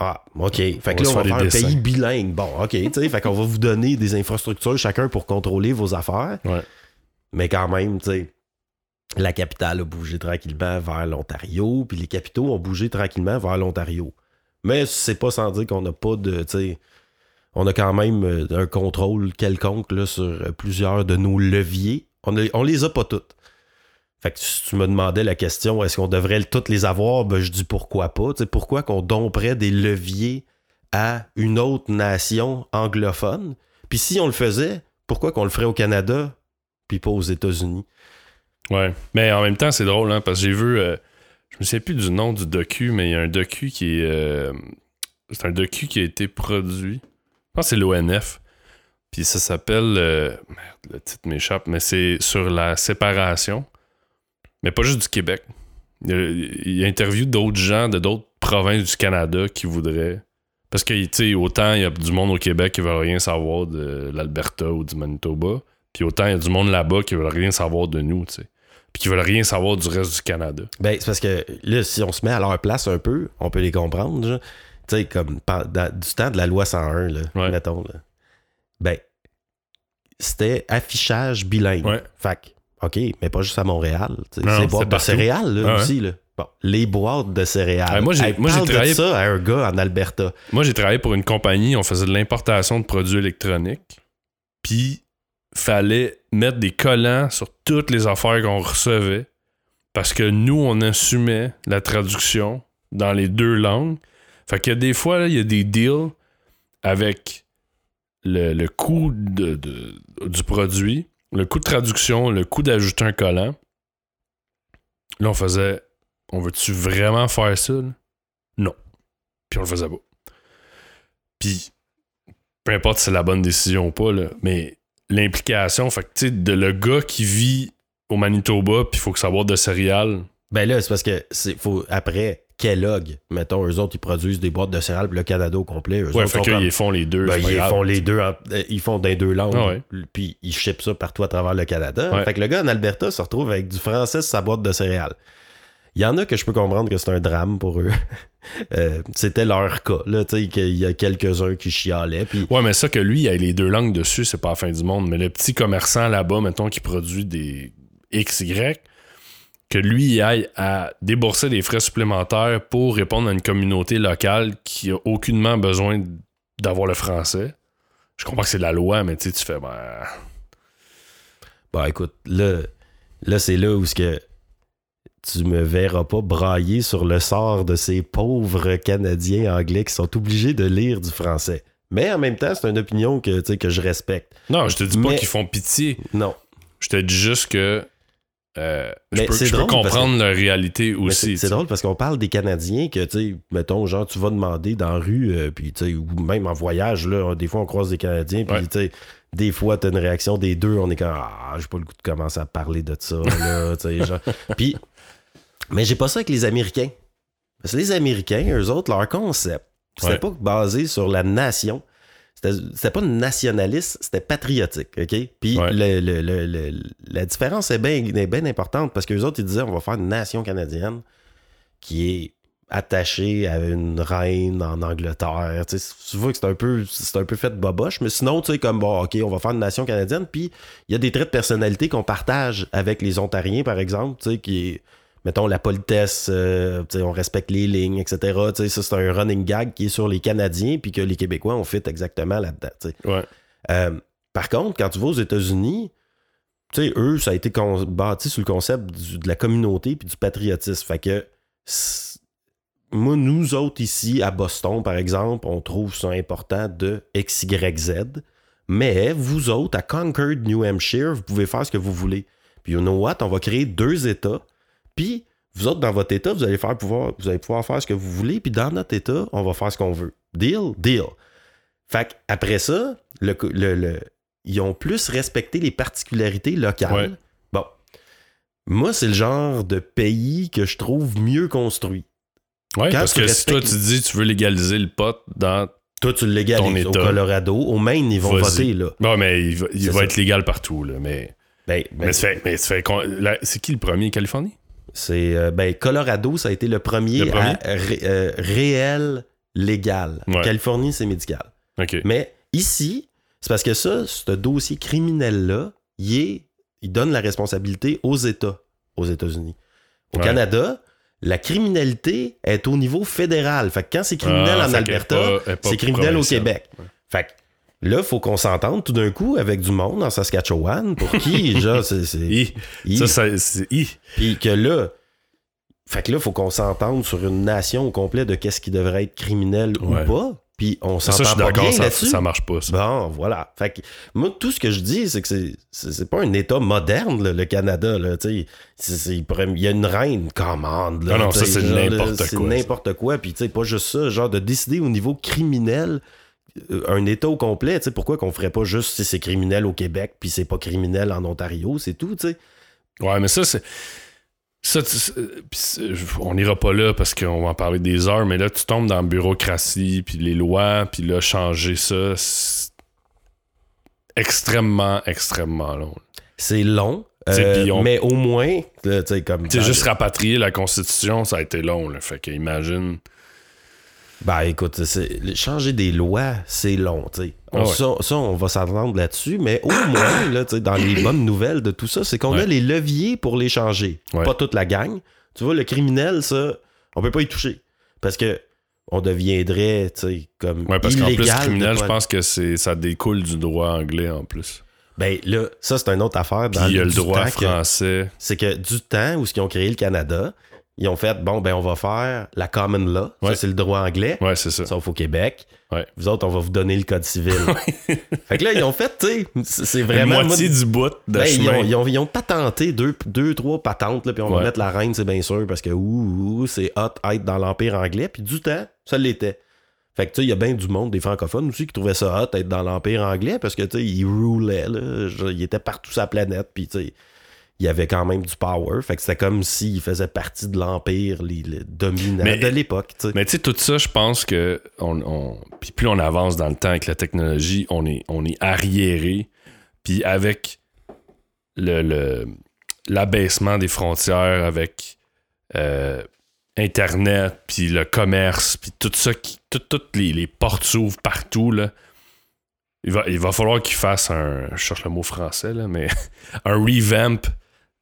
Ah, OK. Fait On que là, on va faire un dessins. pays bilingue. Bon, OK, tu sais. fait qu'on va vous donner des infrastructures chacun pour contrôler vos affaires. Ouais. Mais quand même, tu sais, la capitale a bougé tranquillement vers l'Ontario, puis les capitaux ont bougé tranquillement vers l'Ontario. Mais c'est pas sans dire qu'on n'a pas de, on a quand même euh, un contrôle quelconque là, sur euh, plusieurs de nos leviers. On, a- on les a pas toutes. Fait que si tu me demandais la question, est-ce qu'on devrait toutes les avoir, ben, je dis pourquoi pas. Pourquoi qu'on domperait des leviers à une autre nation anglophone? Puis si on le faisait, pourquoi qu'on le ferait au Canada, puis pas aux États-Unis? Ouais. Mais en même temps, c'est drôle, hein, parce que j'ai vu. euh, je me souviens plus du nom du docu, mais il y a un docu qui est. euh, c'est un docu qui a été produit. Je pense que c'est l'ONF. Puis ça s'appelle. euh, merde, le titre m'échappe, mais c'est sur la séparation. Mais pas juste du Québec. Il, interview d'autres gens de d'autres provinces du Canada qui voudraient. Parce que, tu sais, autant il y a du monde au Québec qui veut rien savoir de l'Alberta ou du Manitoba. Puis autant il y a du monde là-bas qui veulent rien savoir de nous, tu sais. Puis qui veulent rien savoir du reste du Canada. Ben, c'est parce que là, si on se met à leur place un peu, on peut les comprendre. genre. Tu sais, comme dans- du temps de la loi 101, là, Ouais. mettons. Là. Ben, c'était affichage bilingue. Ouais. Fait que, OK, mais pas juste à Montréal. C'est boîtes de céréales, là, Ah ouais. aussi. Là. Bon, les boîtes de céréales. Moi, j'ai- de travaillé- ça à un gars en Alberta. Moi, j'ai travaillé pour une compagnie, on faisait de l'importation de produits électroniques. Puis, fallait mettre des collants sur toutes les affaires qu'on recevait. Parce que nous, on assumait la traduction dans les deux langues. Fait que des fois, il y a des deals avec le, le coût de- de- du produit, le coût de traduction, le coût d'ajouter un collant. Là, on faisait On veut-tu vraiment faire ça? Non. Puis on le faisait pas. Puis, peu importe si c'est la bonne décision ou pas, mais l'implication, fait que, tu sais, de le gars qui vit au Manitoba, puis il faut que ça boîte de céréales. Ben là, c'est parce que c'est faut après Kellogg, mettons, eux autres, ils produisent des boîtes de céréales le Canada au complet. Eux Ouais, autres fait qu'ils comme- font les deux. Ben, ils grave. font les deux, en- euh, ils font les deux langues, Ah ouais. puis ils shippent ça partout à travers le Canada. Ouais. Fait que le gars en Alberta se retrouve avec du français sur sa boîte de céréales. Il y en a que je peux comprendre que c'est un drame pour eux. Euh, C'était leur cas, là, tu sais, qu'il y a quelques-uns qui chialaient, puis Ouais, mais ça que lui, il a les deux langues dessus, c'est pas la fin du monde. Mais le petit commerçant là-bas, mettons, qui produit des XY, que lui, il aille à débourser des frais supplémentaires pour répondre à une communauté locale qui a aucunement besoin d'avoir le français. Je comprends que c'est la loi, mais tu fais, ben. Bah écoute, là, là c'est là où ce que tu me verras pas brailler sur le sort de ces pauvres Canadiens anglais qui sont obligés de lire du français. Mais en même temps, c'est une opinion que, que je respecte. Non, je te dis pas qu'ils font pitié. Non. Je te dis juste que. Euh, je Mais peux, je drôle comprendre leur réalité aussi. c'est- tu drôle parce qu'on parle des Canadiens que, tu sais, mettons, genre, tu vas demander dans la rue, euh, puis, tu sais, ou même en voyage, là, des fois, on croise des Canadiens, puis, Ouais. tu sais, des fois, t'as une réaction des deux, on est comme, ah, j'ai pas le goût de commencer à parler de ça, là, tu sais, genre. Puis, mais j'ai pas ça avec les Américains. Parce que les Américains, eux autres, leur concept, c'était Ouais. pas basé sur la nation. C'était pas nationaliste, c'était patriotique, OK? Puis Ouais. le- le- le- la différence est bien importante parce qu'eux autres, ils disaient on va faire une nation canadienne qui est attaché à une reine en Angleterre. Tu, sais, tu vois que c'est un peu c'est un peu fait de boboche, mais sinon, tu sais, comme bon, ok, on va faire une nation canadienne, puis il y a des traits de personnalité qu'on partage avec les Ontariens, par exemple, tu sais, qui est mettons la politesse, euh, on respecte les lignes, etc. Ça, c'est un running gag qui est sur les Canadiens, puis que les Québécois ont fait exactement là-dedans. Ouais. Euh, par contre, quand tu vas aux États-Unis, eux, ça a été bâti sur le concept du- de la communauté puis du patriotisme. Fait que, moi, nous autres ici, à Boston, par exemple, on trouve ça important de XYZ. Mais vous autres, à Concord, New Hampshire, vous pouvez faire ce que vous voulez. Puis, you know what? On va créer deux États. Puis, vous autres, dans votre État, vous allez, faire pouvoir, vous allez pouvoir faire ce que vous voulez. Puis, dans notre État, on va faire ce qu'on veut. Deal? Deal. Fait après ça, le, le- le- ils ont plus respecté les particularités locales. Ouais. Bon. Moi, c'est le genre de pays que je trouve mieux construit. Ouais, Quand parce que si toi, tu dis tu veux légaliser le pot dans. Toi, tu le légalises au. Colorado. Au Maine, ils vont voter, là. Non, mais il va, il être légal partout, là. Mais, Ben, ben, mais, c'est qui le premier, Californie? C'est, euh, ben, Colorado, ça a été le premier, Le premier? à ré- euh, réel légal. Ouais. Californie, c'est médical. Mais ici, c'est parce que ça, ce dossier criminel-là, il, est, il donne la responsabilité aux États, aux États-Unis. Au Ouais. Canada, la criminalité est au niveau fédéral. Fait que quand c'est criminel Ah, en Alberta, c'est criminel au. Québec. Fait que là, il faut qu'on s'entende tout d'un coup avec du monde en Saskatchewan pour qui, genre, c'est. c'est-. Ça, ça, c'est. Puis que là, fait que là, il faut qu'on s'entende sur une nation au complet de qu'est-ce qui devrait être criminel Ouais. ou pas. Puis on Ça, je s'entend suis pas d'accord, bien ça, là-dessus. ça marche pas, ça. Bon, voilà. Fait que moi, tout ce que je dis, c'est que c'est, c'est, c'est pas un État moderne, là, le Canada. Là, c'est, c'est- il y a une reine commande. Là, Non, non, ça, c'est n'importe C'est quoi, n'importe quoi. Puis, tu sais, pas juste ça, genre de décider au niveau criminel un État au complet. Tu sais, pourquoi qu'on ferait pas juste si c'est criminel au Québec puis c'est pas criminel en Ontario, c'est tout, tu sais. Ouais, mais ça, c'est. Ça, tu- c'est- pis c'est- on n'ira pas là parce qu'on va en parler des heures, mais là, tu tombes dans la bureaucratie, puis les lois, puis là, changer ça, c'est extrêmement, extrêmement long. C'est long. Euh, on- Mais au moins, tu sais, comme. Tu juste rapatrier la Constitution, ça a été long, là. Fait que imagine. Ben écoute, c'est- changer des lois, c'est long, tu sais. On- Ah ouais. ça, ça, on va s'entendre là-dessus, mais au moins, là, dans les bonnes nouvelles de tout ça, c'est qu'on a les leviers pour les changer. Ouais. Pas toute la gang. Tu vois, le criminel, ça, on peut pas y toucher. Parce que on deviendrait, tu sais, comme. Ouais, parce qu'en plus, criminel, pas- je pense que c'est ça découle du droit anglais en plus. Ben là, ça, c'est une autre affaire. Puis Dans il y a le droit français. c'est que du temps où ce qu'ils ont créé le Canada, ils ont fait, bon, ben on va faire la common law. Ça, c'est le droit anglais. Ouais, c'est ça. sauf au Québec. Ouais. Vous autres, on va vous donner le code civil. fait que là, ils ont fait, tu sais, c'est vraiment. moitié moi, du bout de ben, ils, ont, ils, ont, ils ont patenté deux, deux trois patentes, là, puis on va mettre la reine, c'est bien sûr, parce que ouh, ouh, c'est hot être dans l'Empire anglais, puis du temps, ça l'était. Fait que tu sais, il y a bien du monde, des francophones aussi, qui trouvaient ça hot être dans l'Empire anglais, parce que tu sais, ils roulaient, là. Ils étaient partout sur la planète, puis tu sais, il y avait quand même du power. Fait que c'était comme s'ils faisaient partie de l'Empire, les, les dominants Mais- de l'époque. Mais tu sais, tout ça, je pense que on, on- puis plus on avance dans le temps avec la technologie, on est, on est arriéré. Puis avec le, le- l'abaissement des frontières, avec euh, Internet, puis le commerce, puis tout ça, qui, tout- toutes les, les portes s'ouvrent partout, là. Il va, il va falloir qu'ils fassent un. Je cherche le mot français, là, mais un revamp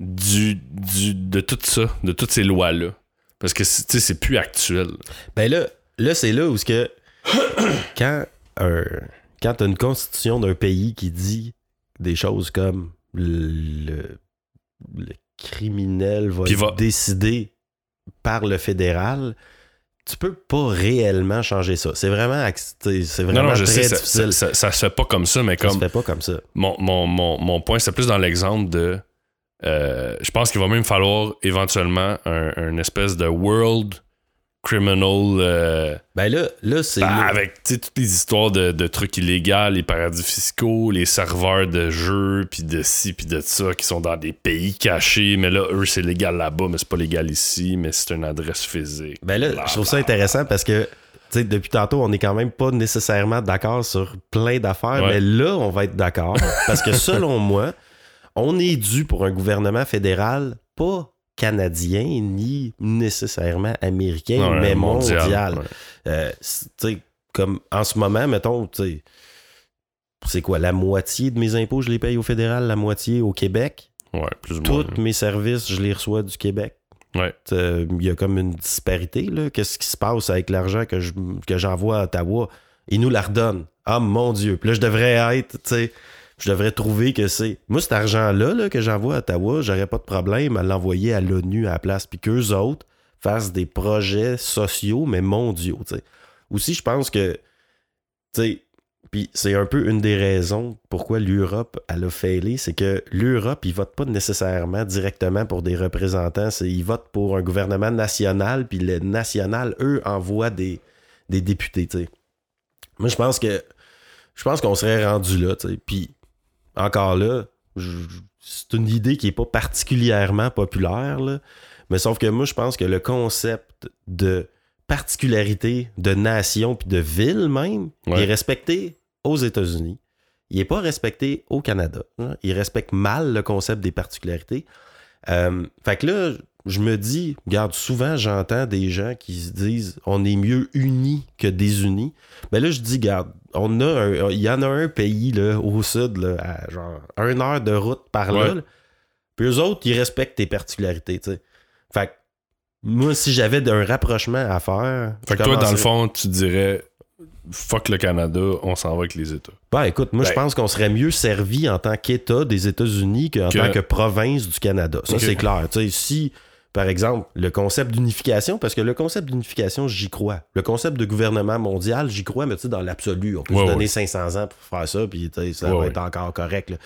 du, du, de tout ça, de toutes ces lois-là. Parce que c'est- tu sais, c'est plus actuel. Ben là, là c'est là où ce que quand un, quand t'as une constitution d'un pays qui dit des choses comme le, le criminel va être va- décidé par le fédéral, tu peux pas réellement changer ça. C'est vraiment, c'est vraiment Non, non, je très sais, ça, difficile. ça, ça- ça se fait pas comme ça, mais Ça se comme fait pas comme ça. mon, mon, mon, mon point, c'est plus dans l'exemple de. Euh, je pense qu'il va même falloir éventuellement un, un espèce de world criminal euh, Ben là, là c'est bah, là- avec toutes les histoires de, de trucs illégaux, les paradis fiscaux, les serveurs de jeux, puis de ci, puis de ça, qui sont dans des pays cachés, mais là, eux, c'est légal là-bas, mais c'est pas légal ici, mais c'est une adresse physique. Ben là, je trouve ça intéressant parce que, depuis tantôt, on est quand même pas nécessairement d'accord sur plein d'affaires, Ouais. mais là, on va être d'accord. parce que selon moi, on est dû pour un gouvernement fédéral pas canadien ni nécessairement américain, Non, mais mondial, mondial. ouais. Euh, comme en ce moment, mettons, c'est quoi, la moitié de mes impôts, je les paye au fédéral, la moitié au Québec? Ouais, plus. Tous mes services, je les reçois du Québec. Ouais. Euh, Il y a comme une disparité. Qu'est-ce qui se passe avec l'argent que, je- que j'envoie à Ottawa? Ils nous la redonnent. Ah mon Dieu. Puis là, je devrais être, tu sais, je devrais trouver que c'est. Moi, cet argent-là là, que j'envoie à Ottawa, j'aurais pas de problème à l'envoyer à l'ONU à la place. Puis qu'eux autres fassent des projets sociaux, mais mondiaux. Aussi, je pense que, puis c'est un peu une des raisons pourquoi l'Europe, elle a failli, c'est que l'Europe, ils votent pas nécessairement directement pour des représentants, ils votent pour un gouvernement national, puis le national, eux, envoient des, des députés, tu sais. Moi, je pense que je pense qu'on serait rendu là, tu. Puis encore là, c'est une idée qui est pas particulièrement populaire, là. Mais sauf que moi, je pense que le concept de particularité de nation puis de ville même, Ouais. est respecté aux États-Unis. Il n'est pas respecté au Canada. hein. Il respecte mal le concept des particularités. Euh, fait que là, je me dis, regarde, souvent j'entends des gens qui se disent on est mieux unis que désunis. Mais là, je dis, regarde, on a un- il y en a un pays là, au sud, là, à genre une heure de route par là. Ouais. là. Puis eux autres, ils respectent tes particularités. Fait que moi, si j'avais un rapprochement à faire. Fait que toi, dans le fond, tu dirais fuck le Canada, on s'en va avec les États. Ben écoute, moi je Ben- pense qu'on serait mieux servi en tant qu'État des États-Unis qu'en Que- tant que province du Canada. Ça, c'est clair. Si, par exemple, le concept d'unification, parce que le concept d'unification, j'y crois. Le concept de gouvernement mondial, j'y crois, mais tu sais, dans l'absolu. On peut Ouais, se donner ouais. 500 ans pour faire ça, puis ça Ouais, va être encore correct. là.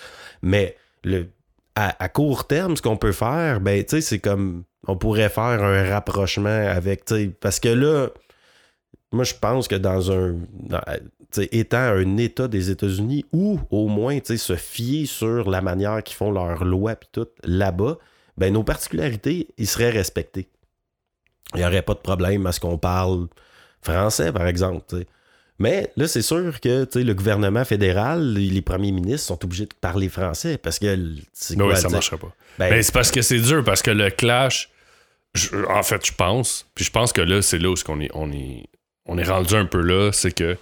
Mais le, à, à court terme, ce qu'on peut faire, ben, tu sais, c'est comme. On pourrait faire un rapprochement avec. tu sais, Parce que là, moi, je pense que dans un. dans- sais, étant un État des États-Unis, ou au moins se fier sur la manière qu'ils font leurs lois puis tout là-bas, ben nos particularités, ils seraient respectés. Il n'y aurait pas de problème à ce qu'on parle français, par exemple. Mais là, c'est sûr que le gouvernement fédéral, les premiers ministres sont obligés de parler français parce que quoi, oui, ça sais? marcherait pas. Ben, Ben, c'est parce que c'est dur, parce que le clash, je- en fait, je pense, puis je pense que là, c'est là où qu'on est, on est, on est rendu un peu là, c'est que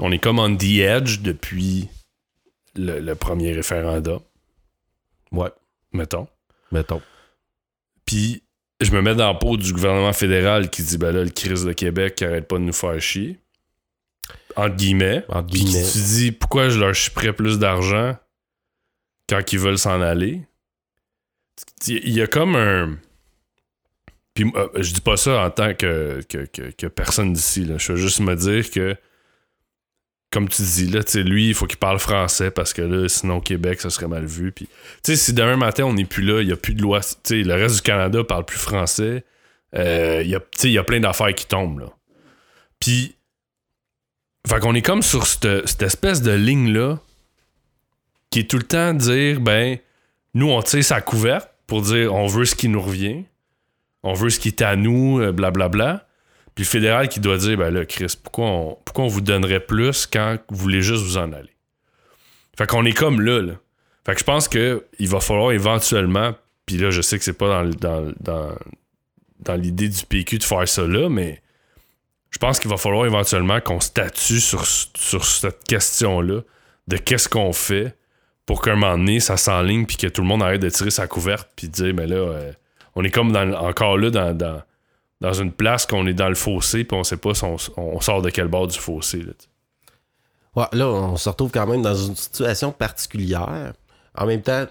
on est comme on the edge depuis le, le premier référendum, ouais, mettons. Mettons. Puis je me mets dans la peau du gouvernement fédéral qui dit, ben là, le crise de Québec qui arrête pas de nous faire chier. Entre guillemets. Entre Puis tu dis, pourquoi je leur chipperais plus d'argent quand ils veulent s'en aller? Il y a comme un. Puis euh, je dis pas ça en tant que, que, que- que personne d'ici. là. Je veux juste me dire que, comme tu dis, là, lui, il faut qu'il parle français parce que là, sinon, Québec, ça serait mal vu. Puis, si demain matin, on n'est plus là, il n'y a plus de loi. Le reste du Canada parle plus français. euh, il y a- y a plein d'affaires qui tombent, là. Puis, fait qu'on est comme sur cette, espèce de ligne-là qui est tout le temps dire, ben, nous, on tire sa couverte pour dire on veut ce qui nous revient, on veut ce qui est à nous, euh, blablabla. Puis le fédéral qui doit dire, ben là, Chris, pourquoi on, pourquoi on vous donnerait plus quand vous voulez juste vous en aller? Fait qu'on est comme là, là. Fait que je pense qu'il va falloir éventuellement, puis là, je sais que c'est pas dans, dans, dans, dans l'idée du PQ de faire ça là, mais je pense qu'il va falloir éventuellement qu'on statue sur, sur cette question-là de qu'est-ce qu'on fait pour qu'un moment donné, ça s'enligne puis que tout le monde arrête de tirer sa couverte puis dire, mais là, euh, on est comme dans, encore là dans, dans une place qu'on est dans le fossé puis on sait pas si on, on sort de quel bord du fossé. Là. Ouais, on se retrouve quand même dans une situation particulière. En même temps,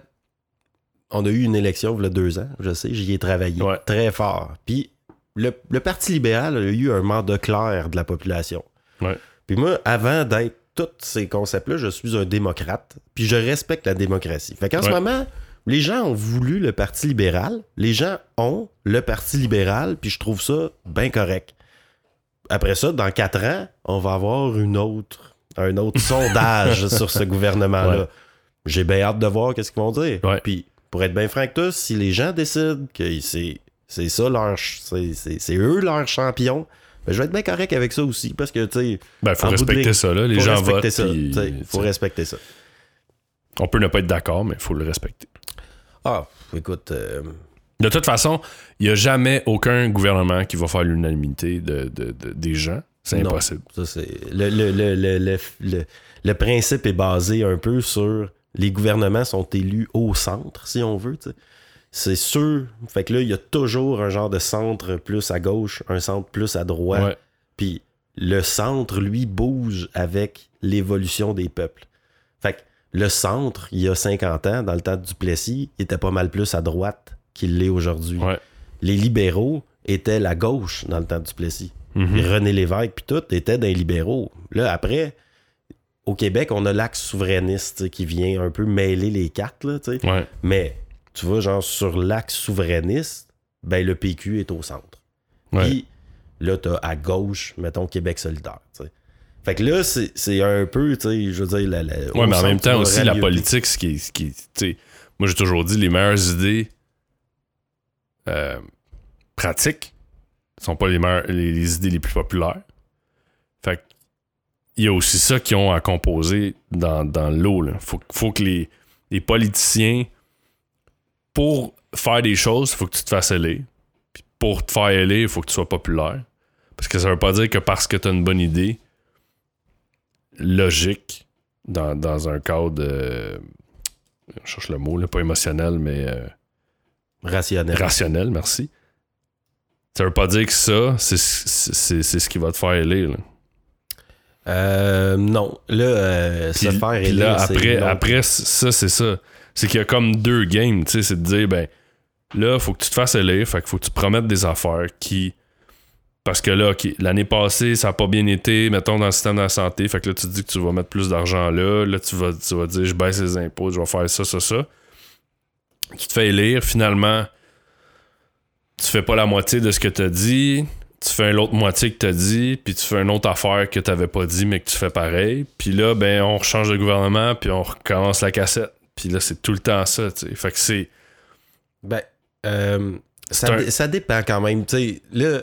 on a eu une élection il y a deux ans, je sais, j'y ai travaillé Ouais. très fort. Puis le, le Parti libéral a eu un mandat clair de la population. Ouais. Puis moi, avant d'être tous ces concepts-là, je suis un démocrate, puis je respecte la démocratie. Fait qu'en ce moment, les gens ont voulu le Parti libéral, les gens ont le Parti libéral, puis je trouve ça bien correct. Après ça, dans quatre ans, on va avoir une autre, un autre sondage sur ce gouvernement-là. Ouais. J'ai bien hâte de voir qu'est-ce qu'ils vont dire. Ouais. Puis, pour être bien franc tous, si les gens décident que c'est, c'est ça leur, c'est, eux leur champion, ben, je vais être bien correct avec ça aussi, parce que, tu sais, Ben, faut de respecter ça, là. Les faut gens votent. ça. puis, faut respecter ça. on peut ne pas être d'accord, mais il faut le respecter. Ah, écoute, euh, De toute façon, il n'y a jamais aucun gouvernement qui va faire l'unanimité de, de- de- des gens. C'est Non. impossible. Ça, c'est le, principe est basé un peu sur les gouvernements sont élus au centre, si on veut. C'est sûr. Fait que là, il y a toujours un genre de centre plus à gauche, un centre plus à droite. Ouais. Puis le centre, lui, bouge avec l'évolution des peuples. Fait que le centre, il y a 50 ans, dans le temps de Duplessis, il était pas mal plus à droite qu'il l'est aujourd'hui. Ouais. Les libéraux étaient la gauche dans le temps de Duplessis. Mhm. Puis René Lévesque, puis tout, était des libéraux. Là, après, au Québec, on a l'axe souverainiste tu qui vient un peu mêler les cartes, là, tu. Ouais. Mais, tu vois, genre, sur l'axe souverainiste, ben, le PQ est au centre. Ouais. Puis, là, t'as à gauche, mettons, Québec solidaire, tu. Fait que là, c'est un peu, tu sais, je veux dire... La, Ouais, mais en même temps aussi, la politique, ce qui ce qui moi, j'ai toujours dit, les meilleures idées euh, pratiques sont pas les, meilleures, les, les idées les plus populaires. Fait que, il y a aussi ça qui ont à composer dans, dans l'eau. Faut, faut que les, les politiciens, pour faire des choses, il faut que tu te fasses élire. Puis pour te faire élire, il faut que tu sois populaire. Parce que ça veut pas dire que parce que tu as une bonne idée, logique, dans, dans un cadre. euh, je cherche le mot, là, pas émotionnel, mais euh, Rationnel. rationnel, merci. Ça veut pas dire que ça, c'est ce qui va te faire élire. là. Euh, non. Là, euh, se faire élire, là, après, après ça, c'est ça. C'est qu'il y a comme deux games, tu sais, c'est de dire, ben, là, faut que tu te fasses élire, fait qu'il faut que tu promettes des affaires qui. Parce que là, ok, l'année passée, ça a pas bien été, mettons, dans le système de la santé, fait que là, tu te dis que tu vas mettre plus d'argent là, là, tu vas, tu vas dire, je baisse les impôts, je vais faire ça, ça, ça. Tu te fais élire, finalement, tu fais pas la moitié de ce que tu as dit, tu fais l'autre moitié que tu as dit, puis tu fais une autre affaire que tu n'avais pas dit, mais que tu fais pareil. Puis là, ben, on change de gouvernement, puis on recommence la cassette. Puis là, c'est tout le temps ça, tu sais. Fait que c'est. Ben, euh, ça, un- ça dépend quand même. Tu sais, là,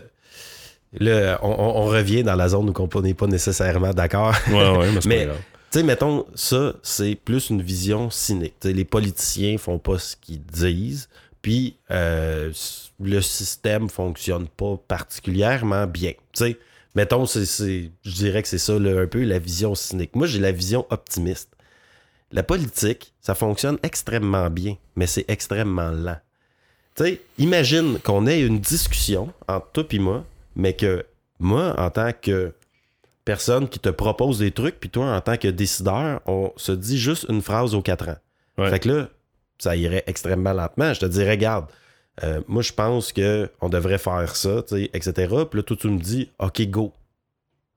là on, revient dans la zone où on n'est pas nécessairement d'accord. Ouais, ouais, mais. Tu sais, mettons, ça, c'est plus une vision cynique. Les politiciens font pas ce qu'ils disent, puis euh, le système fonctionne pas particulièrement bien. Tu sais, mettons, c'est, je dirais que c'est ça là, un peu la vision cynique. Moi, j'ai la vision optimiste. La politique, ça fonctionne extrêmement bien, mais c'est extrêmement lent. Tu sais, imagine qu'on ait une discussion entre toi et moi, mais que moi, en tant que personne qui te propose des trucs, puis toi, en tant que décideur, on se dit juste une phrase aux quatre ans. Ouais. Fait que là, ça irait extrêmement lentement. Je te dirais, regarde, euh, moi, je pense que on devrait faire ça, etc. Puis là, toi, tu me dis, OK, go.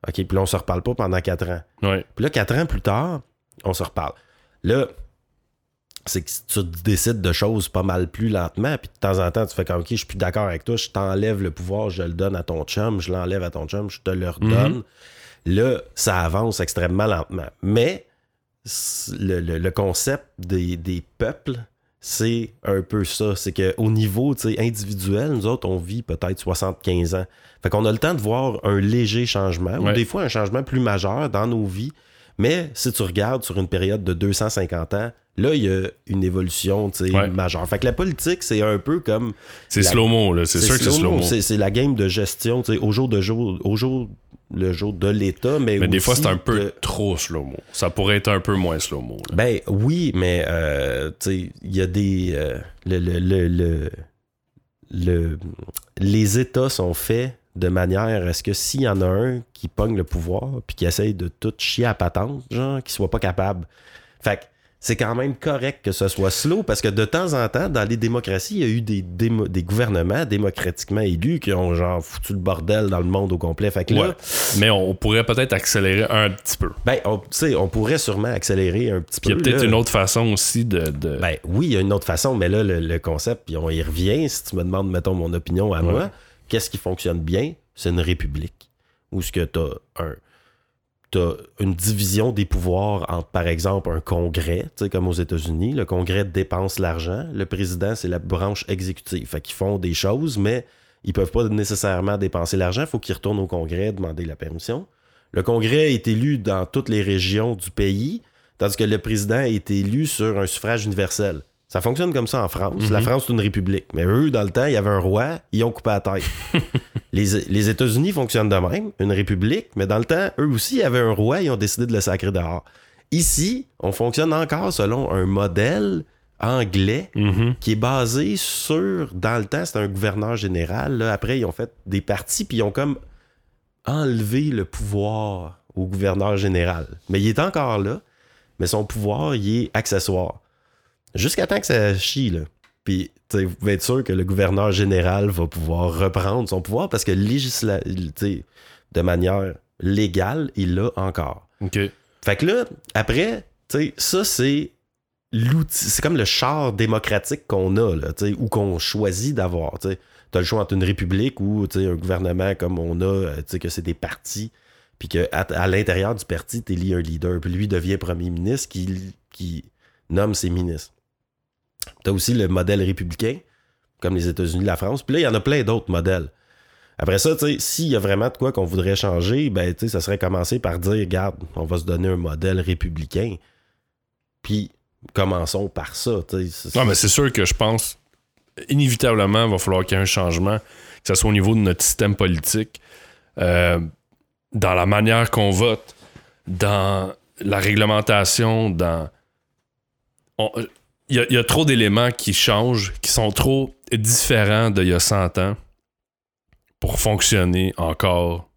OK, puis là, on se reparle pas pendant quatre ans. Ouais. Puis là, quatre ans plus tard, on se reparle. Là, c'est que tu décides de choses pas mal plus lentement, puis de temps en temps, tu fais comme, OK, je suis plus d'accord avec toi, je t'enlève le pouvoir, je le donne à ton chum, je l'enlève à ton chum, je te le redonne. Là, ça avance extrêmement lentement. Mais le, le- le concept des, des peuples, c'est un peu ça. C'est qu'au niveau tu sais, individuel, nous autres, on vit peut-être 75 ans. Fait qu'on a le temps de voir un léger changement, ou des fois un changement plus majeur dans nos vies. Mais si tu regardes sur une période de 250 ans, là, il y a une évolution Ouais. majeure. Fait que la politique, c'est un peu comme C'est La- slow-mo, là. C'est sûr que c'est slow-mo. C'est c'est la game de gestion, tu sais, au jour de jour, au jour le jour de l'État, mais Mais des fois, c'est un peu de- trop slow-mo. Ça pourrait être un peu moins slow-mo. Ben oui, mais euh, tu sais, il y a des euh, le, le, le, le- le- les États sont faits de manière à ce que s'il y en a un qui pogne le pouvoir puis qui essaye de tout chier à patente, genre, qu'il soit pas capable. Fait que c'est quand même correct que ce soit slow parce que de temps en temps, dans les démocraties, il y a eu des, démo- des gouvernements démocratiquement élus qui ont genre foutu le bordel dans le monde au complet. Fait que là, Ouais. Mais on, pourrait peut-être accélérer un petit peu. ben, on, tu sais, on pourrait sûrement accélérer un petit Puis il y peu. a peut-être une autre façon aussi de. de- Ben oui, il y a une autre façon, mais là, le, le concept, puis on y revient, si tu me demandes, mettons, mon opinion à Ouais. moi, qu'est-ce qui fonctionne bien? C'est une république. Où ce que t'as un une division des pouvoirs entre, par exemple, un congrès, comme aux États-Unis. Le congrès dépense l'argent. Le président, c'est la branche exécutive. Fait qu'ils font des choses, mais ils peuvent pas nécessairement dépenser l'argent. Il faut qu'ils retournent au congrès demander la permission. Le congrès est élu dans toutes les régions du pays, tandis que le président est élu sur un suffrage universel. Ça fonctionne comme ça en France. Mhm. La France, c'est une république. Mais eux, dans le temps, il y avait un roi, ils ont coupé la tête. les, les États-Unis fonctionnent de même, une république, mais dans le temps, eux aussi, il y avait un roi, ils ont décidé de le sacrer dehors. Ici, on fonctionne encore selon un modèle anglais Mhm. qui est basé sur, dans le temps, c'était un gouverneur général. là. Après, ils ont fait des partis, puis ils ont comme enlevé le pouvoir au gouverneur général. Mais il est encore là, mais son pouvoir, il est accessoire. Jusqu'à temps que ça chie, là. Puis, tu vous pouvez être sûr que le gouverneur général va pouvoir reprendre son pouvoir parce que législa... tu de manière légale, il l'a encore. OK. Fait que là, après, tu ça, c'est l'outil, c'est comme le char démocratique qu'on a, là, tu ou qu'on choisit d'avoir, tu. T'as le choix entre une république ou, tu un gouvernement comme on a, euh, tu que c'est des partis, puis qu'à à, l'intérieur du parti, t'élis un leader, puis lui devient premier ministre qui, qui nomme ses ministres. T'as aussi le modèle républicain, comme les États-Unis, la France, puis là, il y en a plein d'autres modèles. Après ça, tu s'il y a vraiment de quoi qu'on voudrait changer, ben, tu ça serait commencer par dire, regarde, on va se donner un modèle républicain. Puis, commençons par ça, tu Non, mais c'est sûr que je pense, inévitablement, il va falloir qu'il y ait un changement, que ce soit au niveau de notre système politique, euh, dans la manière qu'on vote, dans la réglementation, dans. Il y, a- il y a trop d'éléments qui changent, qui sont trop différents d'il y a 100 ans pour fonctionner encore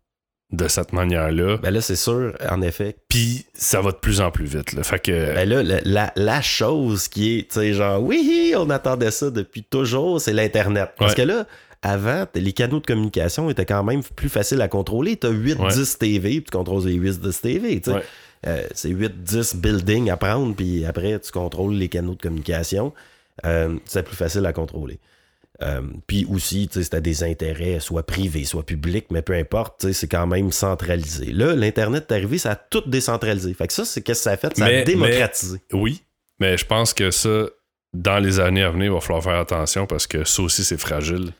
de cette manière-là. Ben là, c'est sûr, en effet. Puis ça va de plus en plus vite. Là. Fait que. Ben là, la, la- la chose qui est, tu sais, genre, oui, on attendait ça depuis toujours, c'est l'Internet. Parce Ouais. que là, avant, les canaux de communication étaient quand même plus faciles à contrôler. T'as 8-10 TV, puis tu contrôles les 8-10 TV, tu sais. Ouais. Euh, c'est 8-10 buildings à prendre, puis après, tu contrôles les canaux de communication. Euh, c'est plus facile à contrôler. Euh, puis aussi, tu sais, des intérêts, soit privés, soit publics, mais peu importe, tu sais, c'est quand même centralisé. Là, l'Internet est arrivé, ça a tout décentralisé. Fait que ça, c'est qu'est-ce que ça a fait? Ça Mais- a démocratisé. Oui, mais je pense que ça, dans les années à venir, il va falloir faire attention parce que ça aussi, c'est fragile.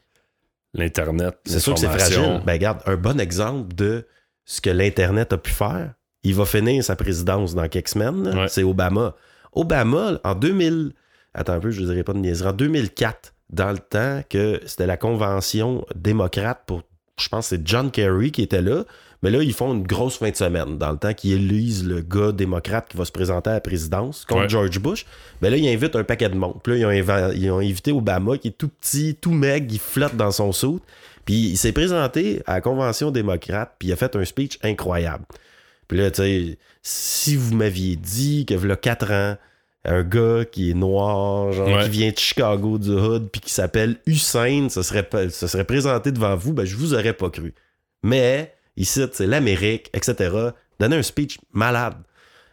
L'Internet, C'est sûr que c'est fragile. Ben, regarde, un bon exemple de ce que l'Internet a pu faire, il va finir sa présidence dans quelques semaines. Ouais. c'est Obama. Obama, en 2000, attends un peu, je ne dirais pas de niaiserie, en 2004, dans le temps que c'était la convention démocrate pour, je pense que c'est John Kerry qui était là, mais là, ils font une grosse fin de semaine, dans le temps qu'ils élisent le gars démocrate qui va se présenter à la présidence contre Ouais. George Bush. Mais là, ils invitent un paquet de monde. Puis là, ils ont, ils ont invité Obama, qui est tout petit, tout maigre, il flotte dans son soute. Puis il s'est présenté à la convention démocrate, puis il a fait un speech incroyable. Puis là, tu sais, si vous m'aviez dit que voilà 4 ans, un gars qui est noir, genre, Ouais. qui vient de Chicago, du Hood, puis qui s'appelle Hussein, ça serait, pas- ça serait présenté devant vous, ben je vous aurais pas cru. Mais, ici, c'est l'Amérique, etc. Donner un speech malade.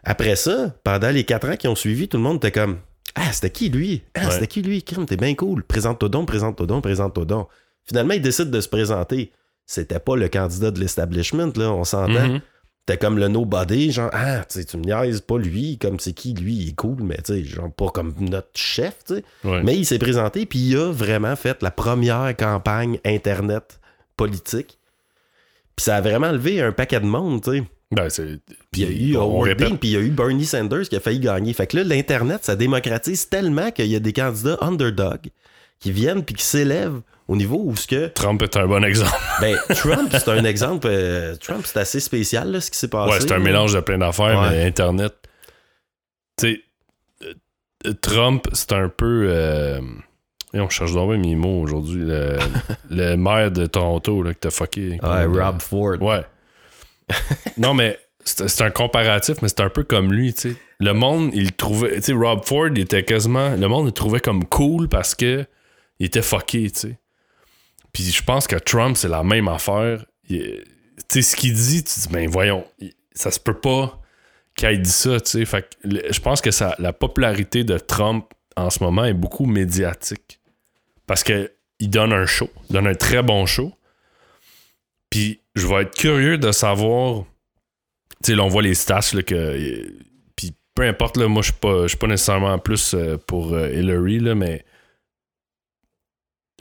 Après ça, pendant les 4 ans qui ont suivi, tout le monde était comme Ah, c'était qui lui? Ah, Ouais. c'était qui lui? Crime, t'es bien cool. Présente-toi donc, présente-toi donc, présente-toi donc. Finalement, il décide de se présenter. C'était pas le candidat de l'establishment, là, on s'entend. Mhm. T'es comme le nobody, genre, ah, tu sais, tu me niaises, pas lui, comme c'est qui, lui, il est cool, mais tu sais, genre, pas comme notre chef, tu sais. Ouais. Mais il s'est présenté, puis il a vraiment fait la première campagne Internet politique. Puis ça a vraiment levé un paquet de monde, tu sais. Ben, c'est. Puis il y a eu puis il y a eu Bernie Sanders qui a failli gagner. Fait que là, l'Internet, ça démocratise tellement qu'il y a des candidats underdog qui viennent puis qui s'élèvent au niveau où ce que... Trump est un bon exemple. Ben, Trump, c'est un exemple... euh, Trump, c'est assez spécial, là, ce qui s'est passé. Ouais, c'est un là. mélange de plein d'affaires, Ouais. mais Internet. Tu sais, euh, Trump, c'est un peu. Euh... on cherche bien mes mots aujourd'hui. Le, le maire de Toronto, là, que t'as fucké. Ouais, Rob Ford. Ouais. non, mais c'est un comparatif, mais c'est un peu comme lui, tu sais. Le monde, il trouvait. Tu sais, Rob Ford, il était quasiment. Le monde le trouvait comme cool parce que il était fucké, tu sais. Puis je pense que Trump, c'est la même affaire. Tu sais, ce qu'il dit, tu dis, ben voyons, ça se peut pas qu'il ait dit ça, tu sais. Fait que je pense que ça, la popularité de Trump en ce moment est beaucoup médiatique. Parce que il donne un show, donne un très bon show. Puis je vais être curieux de savoir. Tu sais, là, on voit les stats, là, que. Puis peu importe, là, moi, je suis pas, pas nécessairement plus euh, pour euh, Hillary, là, mais.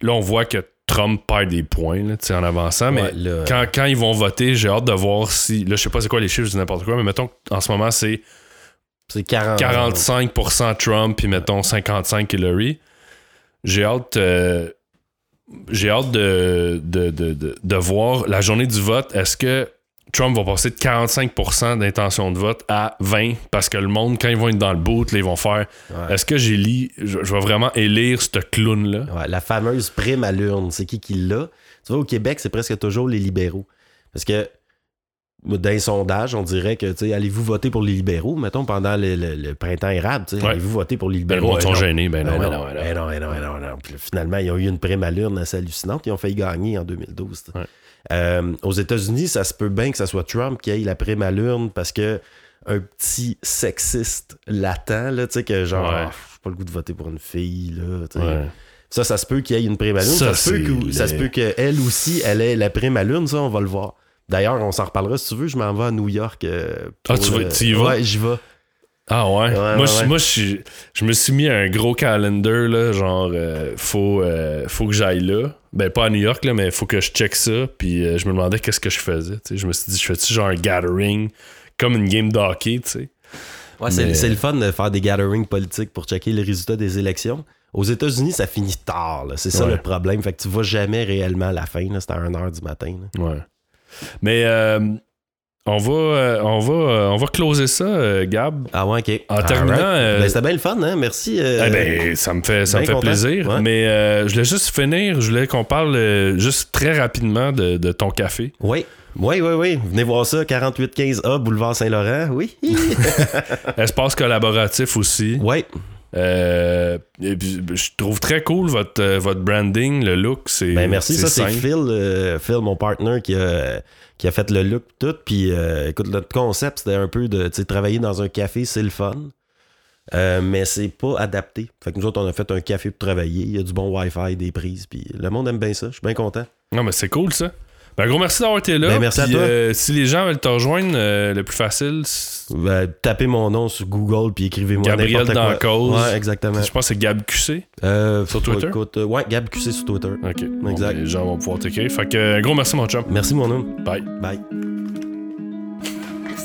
Là, on voit que Trump perd des points, là, tu sais, en avançant, mais quand, quand ils vont voter, j'ai hâte de voir si. Là, je sais pas c'est quoi les chiffres, je n'importe quoi, mais mettons qu'en ce moment, c'est C'est 40. 45% Trump, puis mettons 55% Hillary. J'ai hâte. euh, j'ai hâte de, de, de, de, de voir la journée du vote. Est-ce que Trump va passer de 45% d'intention de vote à 20 parce que le monde, quand ils vont être dans le boot, là, ils vont faire Ouais. Est-ce que j'ai lu, je, je vais vraiment élire ce clown-là? Ouais, la fameuse prime à l'urne, c'est qui qui l'a? Tu vois, au Québec, c'est presque toujours les libéraux. Parce que dans les sondages, on dirait que, tu sais, allez-vous voter pour les libéraux, mettons, pendant le, le- le printemps érable, tu sais, Ouais. allez-vous voter pour les Ben, libéraux? monde sont non. gênés. Ben non, Ben ben non, non, ben non. ben non, ben non, ben non, ben. Puis finalement, ils ont eu une prime à l'urne assez hallucinante. Ils ont failli gagner en 2012. Euh, aux États-Unis, ça se peut bien que ça soit Trump qui ait la prime à l'urne parce que un petit sexiste latent, là, tu sais, que genre, Ouais. J'ai pas le goût de voter pour une fille, là, tu sais. Ouais. Ça, ça se peut qu'il y ait une prime à l'urne. Ça, Ça, se peut que- ça se peut qu'elle aussi, elle ait la prime à l'urne. Ça, on va le voir. D'ailleurs, on s'en reparlera si tu veux. Je m'en vais à New York. euh, Ah, tu vas- le- tu y vas? Ouais, j'y vais. Ah ouais? Ouais, moi, ouais, je, moi je, me suis mis un gros calendar, là, genre, euh, faut, euh, faut que j'aille là. Ben, pas à New York, là, mais faut que je check ça. Puis euh, je me demandais qu'est-ce que je faisais. Je me suis dit, je fais-tu genre un gathering, comme une game d'hockey, tu sais? Ouais, c'est, Mais- c'est le fun de faire des gatherings politiques pour checker les résultats des élections. Aux États-Unis, ça finit tard. C'est ça Ouais. le problème. Fait que tu vois jamais réellement la fin. C'est à 1h du matin. là. Ouais. Mais euh, on va, euh, on va, euh, on va closer ça, euh, Gab. Ah ouais, ok. En terminant, Ben, c'était bien le fun, hein? Merci. Eh ben, ça me fait, ça me fait content. plaisir. Ouais. Mais je voulais juste finir. Je voulais qu'on parle juste très rapidement de, de ton café. Oui. Oui, oui, oui. Venez voir ça, 4815A, boulevard Saint-Laurent. Oui. Espace collaboratif aussi. oui. Euh, et puis, je trouve très cool votre, votre branding, le look. C'est, Ben merci, ça c'est. Phil, euh, Phil, mon partner, qui a, qui a fait le look tout. Puis euh, écoute, notre concept, c'était un peu de travailler dans un café, c'est le fun. Euh, mais c'est pas adapté. Fait que nous autres, on a fait un café pour travailler. Il y a du bon Wi-Fi, des prises. Puis le monde aime bien ça. Je suis bien content. Non, mais c'est cool ça. Ben, gros merci d'avoir été là. Ben, merci à toi. euh, si les gens veulent te rejoindre, euh, le plus facile, c'est- Ben, tapez mon nom sur Google puis écrivez-moi Gabriel n'importe quoi. Dancause. Ouais, exactement. je pense que c'est Gab QC. Euh, Sur Twitter? écoute, euh, ouais, Gab QC sur Twitter. Ok. Exact. ben, les gens vont pouvoir t'écrire. Fait que, euh, gros merci, mon chum. Merci mon nom. Bye. Bye.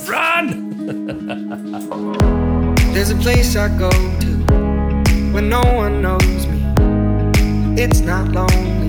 Run! There's a place I go to when no one knows me. It's not lonely,